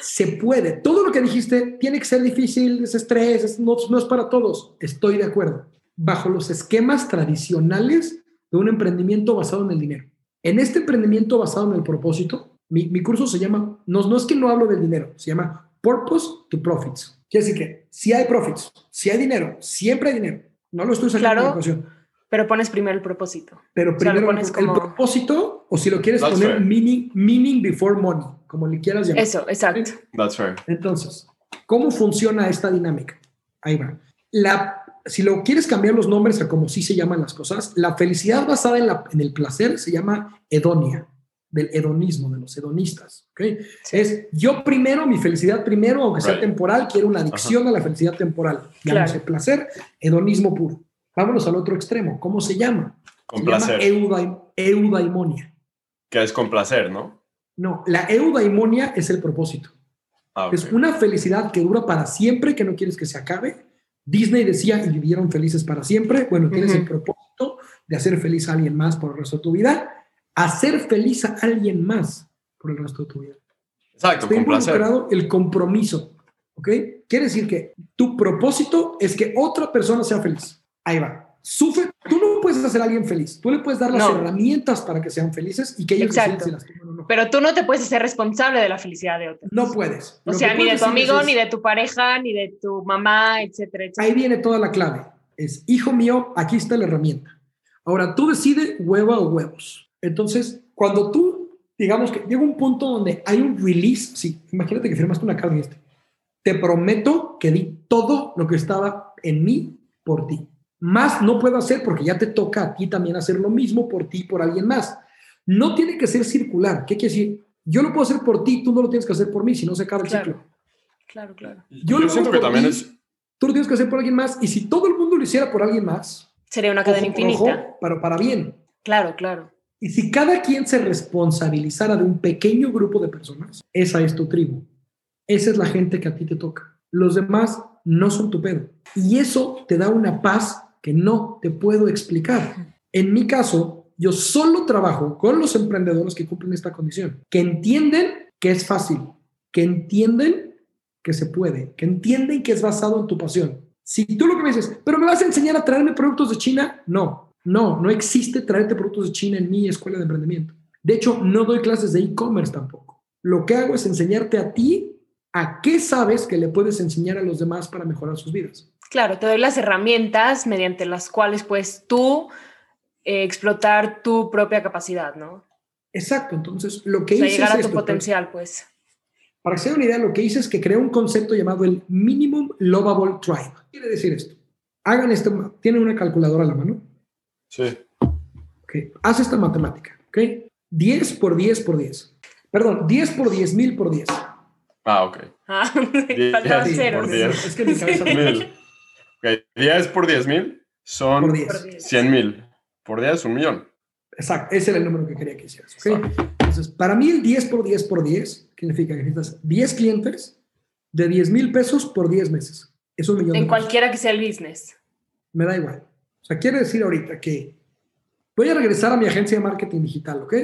Se puede. Todo lo que dijiste tiene que ser difícil, es estrés, es- no, no es para todos. Estoy de acuerdo. Bajo los esquemas tradicionales de un emprendimiento basado en el dinero. En este emprendimiento basado en el propósito, mi, mi curso se llama, no, no es que no hablo del dinero, se llama Purpose to Profits. Quiere decir que si hay profits, si hay dinero, siempre hay dinero. No lo estoy sacando de la pero pones primero el propósito. Pero O sea, primero pones el, como- propósito, o si lo quieres That's poner meaning, meaning before money, como le quieras llamar. Eso, exacto. That's fair. Entonces, ¿cómo funciona esta dinámica? Ahí va. La, si lo quieres cambiar los nombres a como sí se llaman las cosas, la felicidad basada en, la- en el placer se llama hedonia, del hedonismo, de los hedonistas. ¿ok? Es yo primero, mi felicidad primero, aunque sea Right. temporal, quiero una adicción a la felicidad temporal. Llámese Claro. placer, hedonismo puro. Vámonos al otro extremo. ¿Cómo se llama? Con se placer. llama eudaim- eudaimonia. Que es con placer, ¿no? No, la eudaimonia es el propósito. Ah. Es una felicidad que dura para siempre, que no quieres que se acabe. Disney decía y vivieron felices para siempre. Bueno, tienes el propósito de hacer feliz a alguien más por el resto de tu vida. Hacer feliz a alguien más por el resto de tu vida. Exacto, placer. involucrado el compromiso. ¿Ok? Quiere decir que tu propósito es que otra persona sea feliz. Ahí va. Sufre. Tú no puedes hacer a alguien feliz. Tú le puedes dar las No. herramientas para que sean felices y que ellos Exacto. las o no. Pero tú no te puedes hacer responsable de la felicidad de otros. No puedes. O Lo sea, ni de tu amigo, es- ni de tu pareja, ni de tu mamá, etcétera, etcétera. Ahí viene toda la clave. Es, hijo mío, aquí está la herramienta. Ahora, tú decides hueva o huevos. Entonces, cuando tú, digamos que llega un punto donde hay un release, sí, imagínate que firmaste una carta y este, te prometo que di todo lo que estaba en mí por ti. Más no puedo hacer porque ya te toca a ti también hacer lo mismo por ti, por alguien más. No tiene que ser circular. ¿Qué quiere decir? Yo lo puedo hacer por ti, tú no lo tienes que hacer por mí, si no se acaba el Claro. ciclo. Claro, claro. Yo Yo, lo siento hago que por también ti. es... Tú lo tienes que hacer por alguien más. Y si todo el mundo lo hiciera por alguien más, Sería una cadena ojo infinita. ojo, pero para bien. Claro, claro. Y si cada quien se responsabilizara de un pequeño grupo de personas, esa es tu tribu. Esa es la gente que a ti te toca. Los demás no son tu pedo. Y eso te da una paz que no te puedo explicar. En mi caso, yo solo trabajo con los emprendedores que cumplen esta condición, que entienden que es fácil, que entienden que se puede, que entienden que es basado en tu pasión. Si tú lo que me dices, pero me vas a enseñar a traerme productos de China, no, no, no existe traerte productos de China en mi escuela de emprendimiento. De hecho, no doy clases de e-commerce tampoco. Lo que hago es enseñarte a ti a qué sabes que le puedes enseñar a los demás para mejorar sus vidas. Claro, te doy las herramientas mediante las cuales puedes tú eh, explotar tu propia capacidad, ¿no? Exacto, entonces lo que O sea, hice llegar es a tu esto, potencial, pues. Para que se una idea, lo que hice es que creé un concepto llamado el Minimum Lovable Tribe. ¿Qué quiere decir esto? Hagan esto, tienen una calculadora a la mano. Sí. Ok, haz esta matemática, ¿ok? 10 por 10 por 10. Perdón, 10 por 10 mil por 10. Ah, ok. Ah, Diez faltaban por ceros. diez. Es que mi cabeza Mil. Ok, 10 por 10 mil son por 10. Por diez. 100 mil. Por 10, un millón. Exacto, ese era el número que quería que hicieras. ¿ok? Entonces, para mí el 10 por 10 por 10 significa que necesitas 10 clientes de 10 mil pesos por 10 meses. Es un millón de En pesos. cualquiera que sea el business. Me da igual. O sea, quiere decir ahorita que voy a regresar a mi agencia de marketing digital, ¿ok?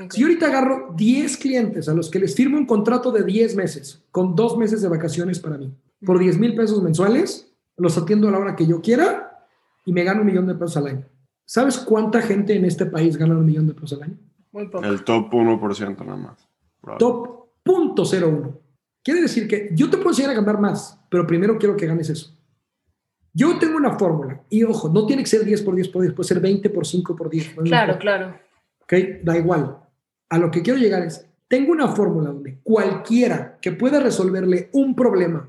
Ok. Si yo ahorita agarro 10 clientes a los que les firmo un contrato de 10 meses, con dos meses de vacaciones para mí, por 10 mil pesos mensuales, los atiendo a la hora que yo quiera y me gano un millón de pesos al año. ¿Sabes cuánta gente en este país gana un millón de pesos al año? Muy poco. El top 1% nada más. Bravo. Top punto cero uno. Quiere decir que yo te puedo enseñar a ganar más, pero primero quiero que ganes eso. Yo tengo una fórmula y ojo, no tiene que ser 10 por 10 por 10, puede ser 20 por 5 por 10. no Claro, importa. claro. ¿ok? Da igual. A lo que quiero llegar es, tengo una fórmula donde cualquiera que pueda resolverle un problema,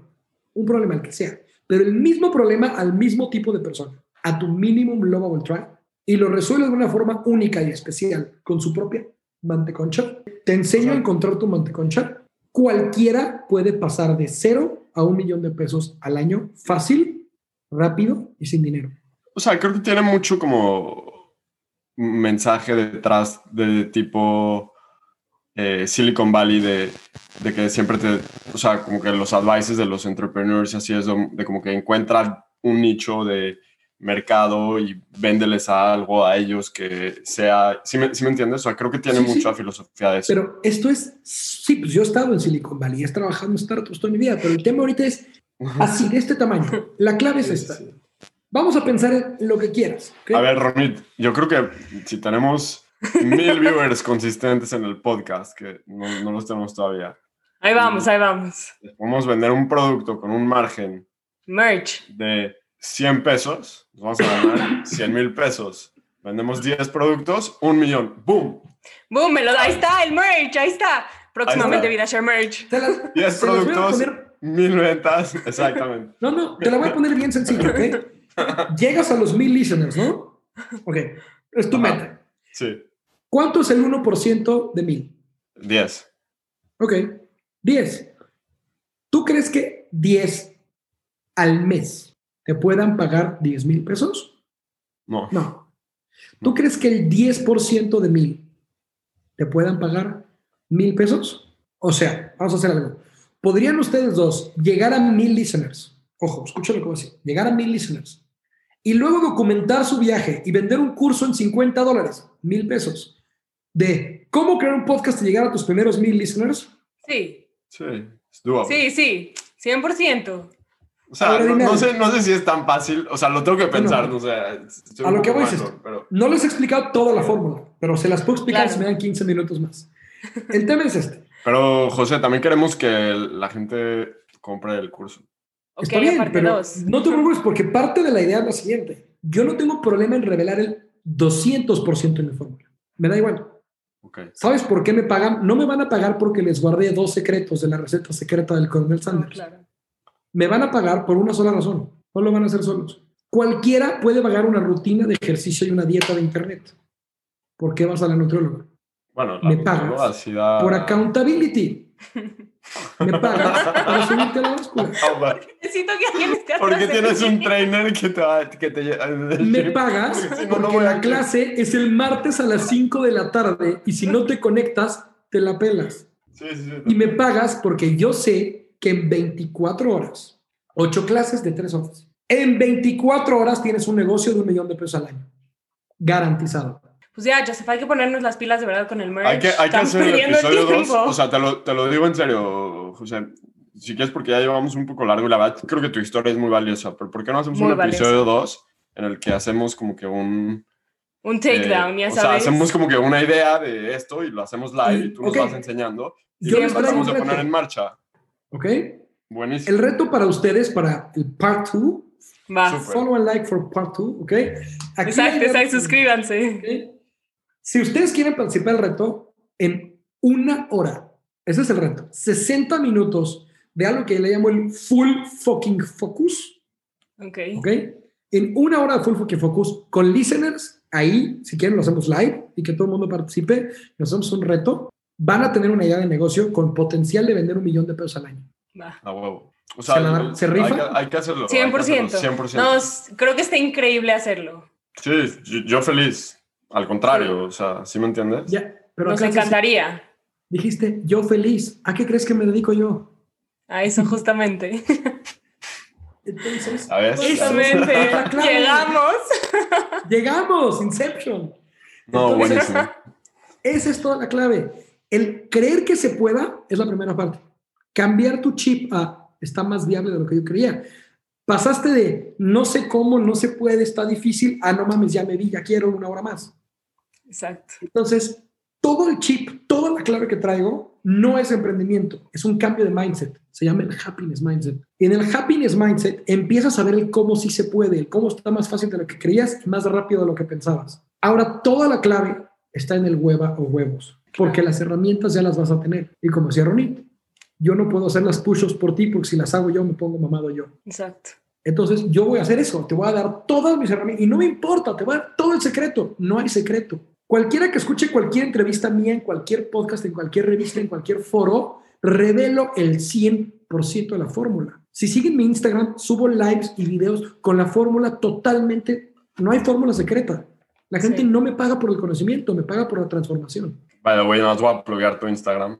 un problema el que sea, pero el mismo problema al mismo tipo de persona, a tu minimum lovable tribe, y lo resuelve de una forma única y especial, con su propia manteconcha. Te enseño a encontrar tu manteconcha. Cualquiera puede pasar de cero a un millón de pesos al año, fácil, rápido y sin dinero. O sea, creo que tiene mucho como mensaje detrás de tipo eh, Silicon Valley de, de que siempre te, o sea, como que los advices de los entrepreneurs y así es de, de como que encuentra un nicho de mercado y véndeles algo a ellos que sea, ¿sí me, sí me entiendes? O sea, creo que tiene Sí, sí. mucha filosofía de eso. Pero esto es, sí, pues yo he estado en Silicon Valley, he trabajado en startups toda mi vida, pero el tema ahorita es así, de este tamaño. La clave es esta. Vamos a pensar en lo que quieras. A ver, Ronit, yo creo que si tenemos mil viewers consistentes en el podcast, que no, no los tenemos todavía, Ahí vamos, ahí vamos. podemos vender un producto con un margen Merch. de 100 pesos, nos vamos a ganar 100 mil pesos. Vendemos 10 productos, un millón. ¡Boom! Boom, me lo da. Ahí está el merch, ahí está. Próximamente Ahí VidaShare Merch. Te las- 10 se las voy a productos, mil ventas, exactamente. no, no, te la voy a poner bien sencillo, ¿ok? Llegas a los mil listeners, ¿no? Ok, es tu Ajá. meta. Sí, ¿Cuánto es el 1% de mil? 10. Ok, 10. ¿Tú crees que 10 al mes te puedan pagar 10 mil pesos? No. No. ¿Tú crees que el 10% de mil te puedan pagar mil pesos? O sea, vamos a hacer algo. ¿Podrían ustedes dos llegar a mil listeners? Ojo, escucha lo que voy a decir. Llegar a mil listeners. Y luego documentar su viaje y vender un curso en 50 dólares, mil pesos. De cómo crear un podcast y llegar a tus primeros mil listeners. Sí, Sí, es sí, sí. 100%. O sea, Ahora no, sé, no sé si es tan fácil. O sea, lo tengo que pensar. Bueno, no sé. a lo que voy es esto. pero- No les he explicado toda la fórmula, pero se las puedo explicar Claro. si me dan 15 minutos más. El tema es este. Pero, José, también queremos que la gente compre el curso. Ok, Está bien, aparte pero dos. no te preocupes porque parte de la idea es la siguiente. Yo no tengo problema en revelar el 200% en mi fórmula. Me da igual. Ok. ¿Sabes por qué me pagan? No me van a pagar porque les guardé dos secretos de la receta secreta del coronel No, Sanders. claro. Me van a pagar por una sola razón. No lo van a hacer solos. Cualquiera puede pagar una rutina de ejercicio y una dieta de internet. ¿Por qué vas a la nutrióloga? Bueno, Me la pagas sí da- Por accountability. Me pagas para subirte a la báscula. Necesito que alguien esté ¿Por qué atrás de tienes un trainer que te va que te Me pagas Porque si no, no porque voy a la clase es el martes a las 5 de la tarde y si no te conectas, te la pelas. Sí, sí, sí. Y me pagas porque yo sé que en 24 horas, 8 clases de 3 horas, en 24 horas tienes un negocio de un millón de pesos al año. Garantizado. Pues ya, Joseph, hay que ponernos las pilas de verdad con el merch. Hay que, hay que hacer el episodio 2. tiempo. O sea, te lo, te lo digo en serio, José. Si quieres, porque ya llevamos un poco largo y la verdad creo que tu historia es muy valiosa. Pero ¿por qué no hacemos Muy un valiosa. episodio 2 en el que hacemos como que un. un takedown, eh, ya o sea, sabes. hacemos como que una idea de esto y lo hacemos live y tú nos Ok. vas enseñando. Y Yo lo tratamos de poner en marcha. ¿Ok? Buenísimo. El reto para ustedes, para el part 2, Va. Súper. follow and like for part 2, ¿ok? Aquí Exacto, exacto, suscríbanse. ¿ok? Si ustedes quieren participar del reto, en una hora, ese es el reto, 60 minutos de algo que le llamo el full fucking focus, Ok. ¿ok? En una hora de full fucking focus con listeners, ahí, si quieren, lo hacemos live y que todo el mundo participe, nos hacemos un reto, van a tener una idea de negocio con potencial de vender un millón de pesos al año. Va. A huevo. O sea, ¿Se la se hay rifa? que- Hay, que hacerlo. hay que 100%. hacerlo, 100%. No, creo que está increíble hacerlo. Sí, yo, yo feliz. Al contrario, o sea, ¿sí me entiendes? Ya, pero Nos encantaría. dijiste, yo feliz, ¿a qué crees que me dedico yo? A eso justamente. Entonces, A ver. Eso. Justamente. Claro. Llegamos. llegamos, Inception. No, Entonces, buenísimo. Esa es toda la clave. El creer que se pueda es la primera parte. Cambiar tu chip a está más viable de lo que yo creía. Pasaste de no sé cómo, no se puede, está difícil, a no mames, ya me vi, ya quiero una hora más. Exacto. Entonces, todo el chip, toda la clave que traigo no es emprendimiento, es un cambio de mindset. Se llama el happiness mindset. Y en el happiness mindset empiezas a ver el cómo sí se puede, el cómo está más fácil de lo que creías y más rápido de lo que pensabas. Ahora, toda la clave está en el hueva o huevos, porque las herramientas ya las vas a tener. Y como decía Ronit, yo no puedo hacer las push-ups por ti porque si las hago yo me pongo mamado yo. Exacto. Entonces yo voy a hacer eso, te voy a dar todas mis herramientas y no me importa, te voy a dar todo el secreto, no hay secreto. Cualquiera que escuche cualquier entrevista mía en cualquier podcast, en cualquier revista, en cualquier foro, revelo el 100% de la fórmula. Si siguen mi Instagram, subo lives y videos con la fórmula totalmente, no hay fórmula secreta. La gente Sí. no me paga por el conocimiento, me paga por la transformación. Vaya, güey, nos voy a pluguear tu Instagram.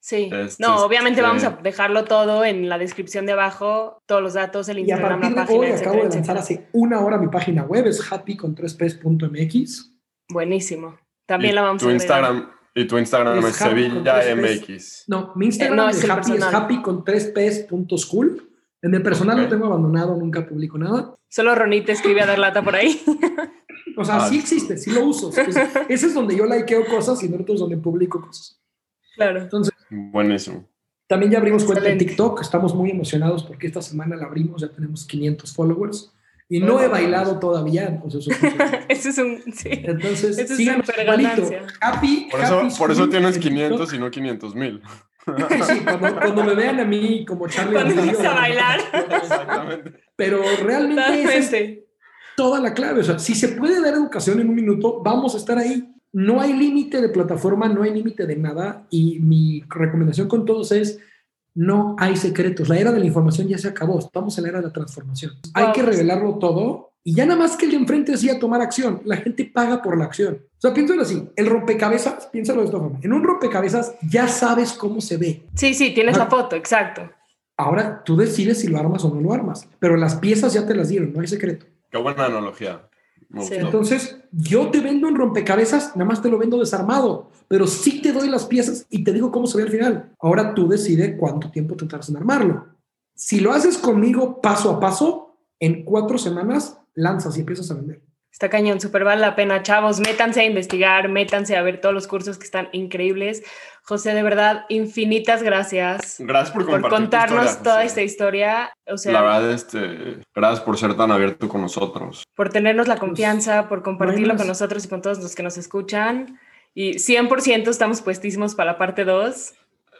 Sí. Este, no, obviamente este- vamos a dejarlo todo en la descripción de abajo, todos los datos, el Y a Instagram, partir la de página, hoy etcétera, acabo de lanzar etcétera. hace una hora mi página web, es happy con 3ps.mx. Buenísimo. También la vamos tu a. Instagram Y tu Instagram Es es, Sevilla. MX. No, mi Instagram Eh, no, de es el happy es happy con 3ps.school. En el personal Ok. lo tengo abandonado, nunca publico nada. Solo Ronit escribe a dar lata por ahí. O sea, Ah, sí sí. existe, sí lo uso. Es- ese es donde yo likeo cosas y no es donde publico cosas. claro. Entonces, Buenísimo. también ya abrimos cuenta en. TikTok. Estamos muy emocionados porque esta semana la abrimos, ya tenemos 500 followers. Y no he wow. bailado todavía. pues eso- Ese es un. Sí. entonces, Eso es igualito. Happy, Por eso, happy por eso tienes en 500 TikTok. y no 500 mil. Sí, cuando, cuando me vean a mí como Charlie Cuando empieces a bailar. Exactamente. Pero realmente esa es toda la clave. O sea, si se puede dar educación en un minuto, vamos a estar ahí. No hay límite de plataforma, no hay límite de nada. Y mi recomendación con todos es, no hay secretos. La era de la información ya se acabó. Estamos en la era de la transformación. Hay que revelarlo todo y ya nada más que el de enfrente decía tomar acción. La gente paga por la acción. O sea, piénsalo así. El rompecabezas, piénsalo de esta forma. En un rompecabezas ya sabes cómo se ve. Sí, sí, tienes Ah. la foto, exacto. Ahora tú decides si lo armas o no lo armas. Pero las piezas ya te las dieron, no hay secreto. Qué buena analogía. Sí. Entonces, yo te vendo un rompecabezas, nada más te lo vendo desarmado, pero sí te doy las piezas y te digo cómo se ve al final. Ahora tú decides cuánto tiempo te tardas en armarlo. Si lo haces conmigo paso a paso, en cuatro semanas lanzas y empiezas a vender. Está cañón, súper vale la pena. Chavos, métanse a investigar, métanse a ver todos los cursos que están increíbles. José, de verdad, infinitas gracias. Gracias por, contarnos toda esta historia. O sea, la verdad, este, gracias por ser tan abierto con nosotros. Por tenernos la confianza, por compartirlo con nosotros y con todos los que nos escuchan. Y 100% estamos puestísimos para la parte 2.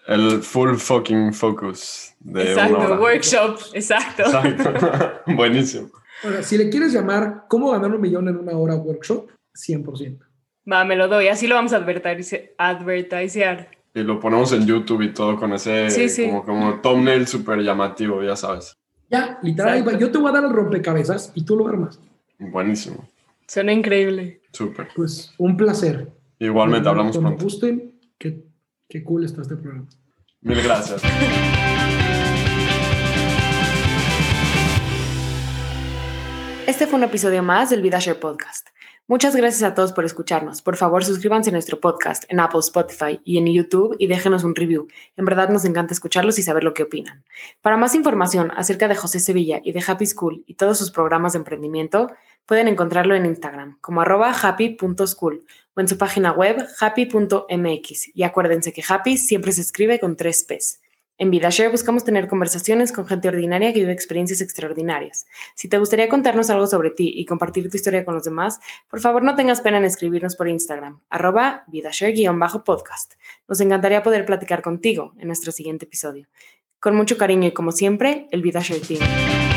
El full fucking focus de Exacto, workshop, exacto. Exacto. Buenísimo. Ahora, si le quieres llamar ¿Cómo ganar un millón en una hora workshop? 100%. Va, me lo doy. Así lo vamos a advertisear. Y lo ponemos en YouTube y todo con ese Como, como thumbnail súper llamativo, ya sabes. Ya, literal. Yo te voy a dar el rompecabezas y tú lo armas. Buenísimo. Suena increíble. Súper. Pues un placer. Igualmente, hablamos Cuando pronto. gusten, qué, qué cool está este programa. Mil gracias. Este fue un episodio más del VidaShare Podcast. Muchas gracias a todos por escucharnos. Por favor, suscríbanse a nuestro podcast en Apple, Spotify y en YouTube y déjenos un review. En verdad nos encanta escucharlos y saber lo que opinan. Para más información acerca de José Sevilla y de Happy School y todos sus programas de emprendimiento, pueden encontrarlo en Instagram como arroba happy.school o en su página web happy.mx. Y acuérdense que happy siempre se escribe con tres P's. En VidaShare buscamos tener conversaciones con gente ordinaria que vive experiencias extraordinarias. Si te gustaría contarnos algo sobre ti y compartir tu historia con los demás, por favor no tengas pena en escribirnos por Instagram, arroba VidaShare-podcast. Nos encantaría poder platicar contigo en nuestro siguiente episodio. Con mucho cariño y como siempre, el VidaShare Team.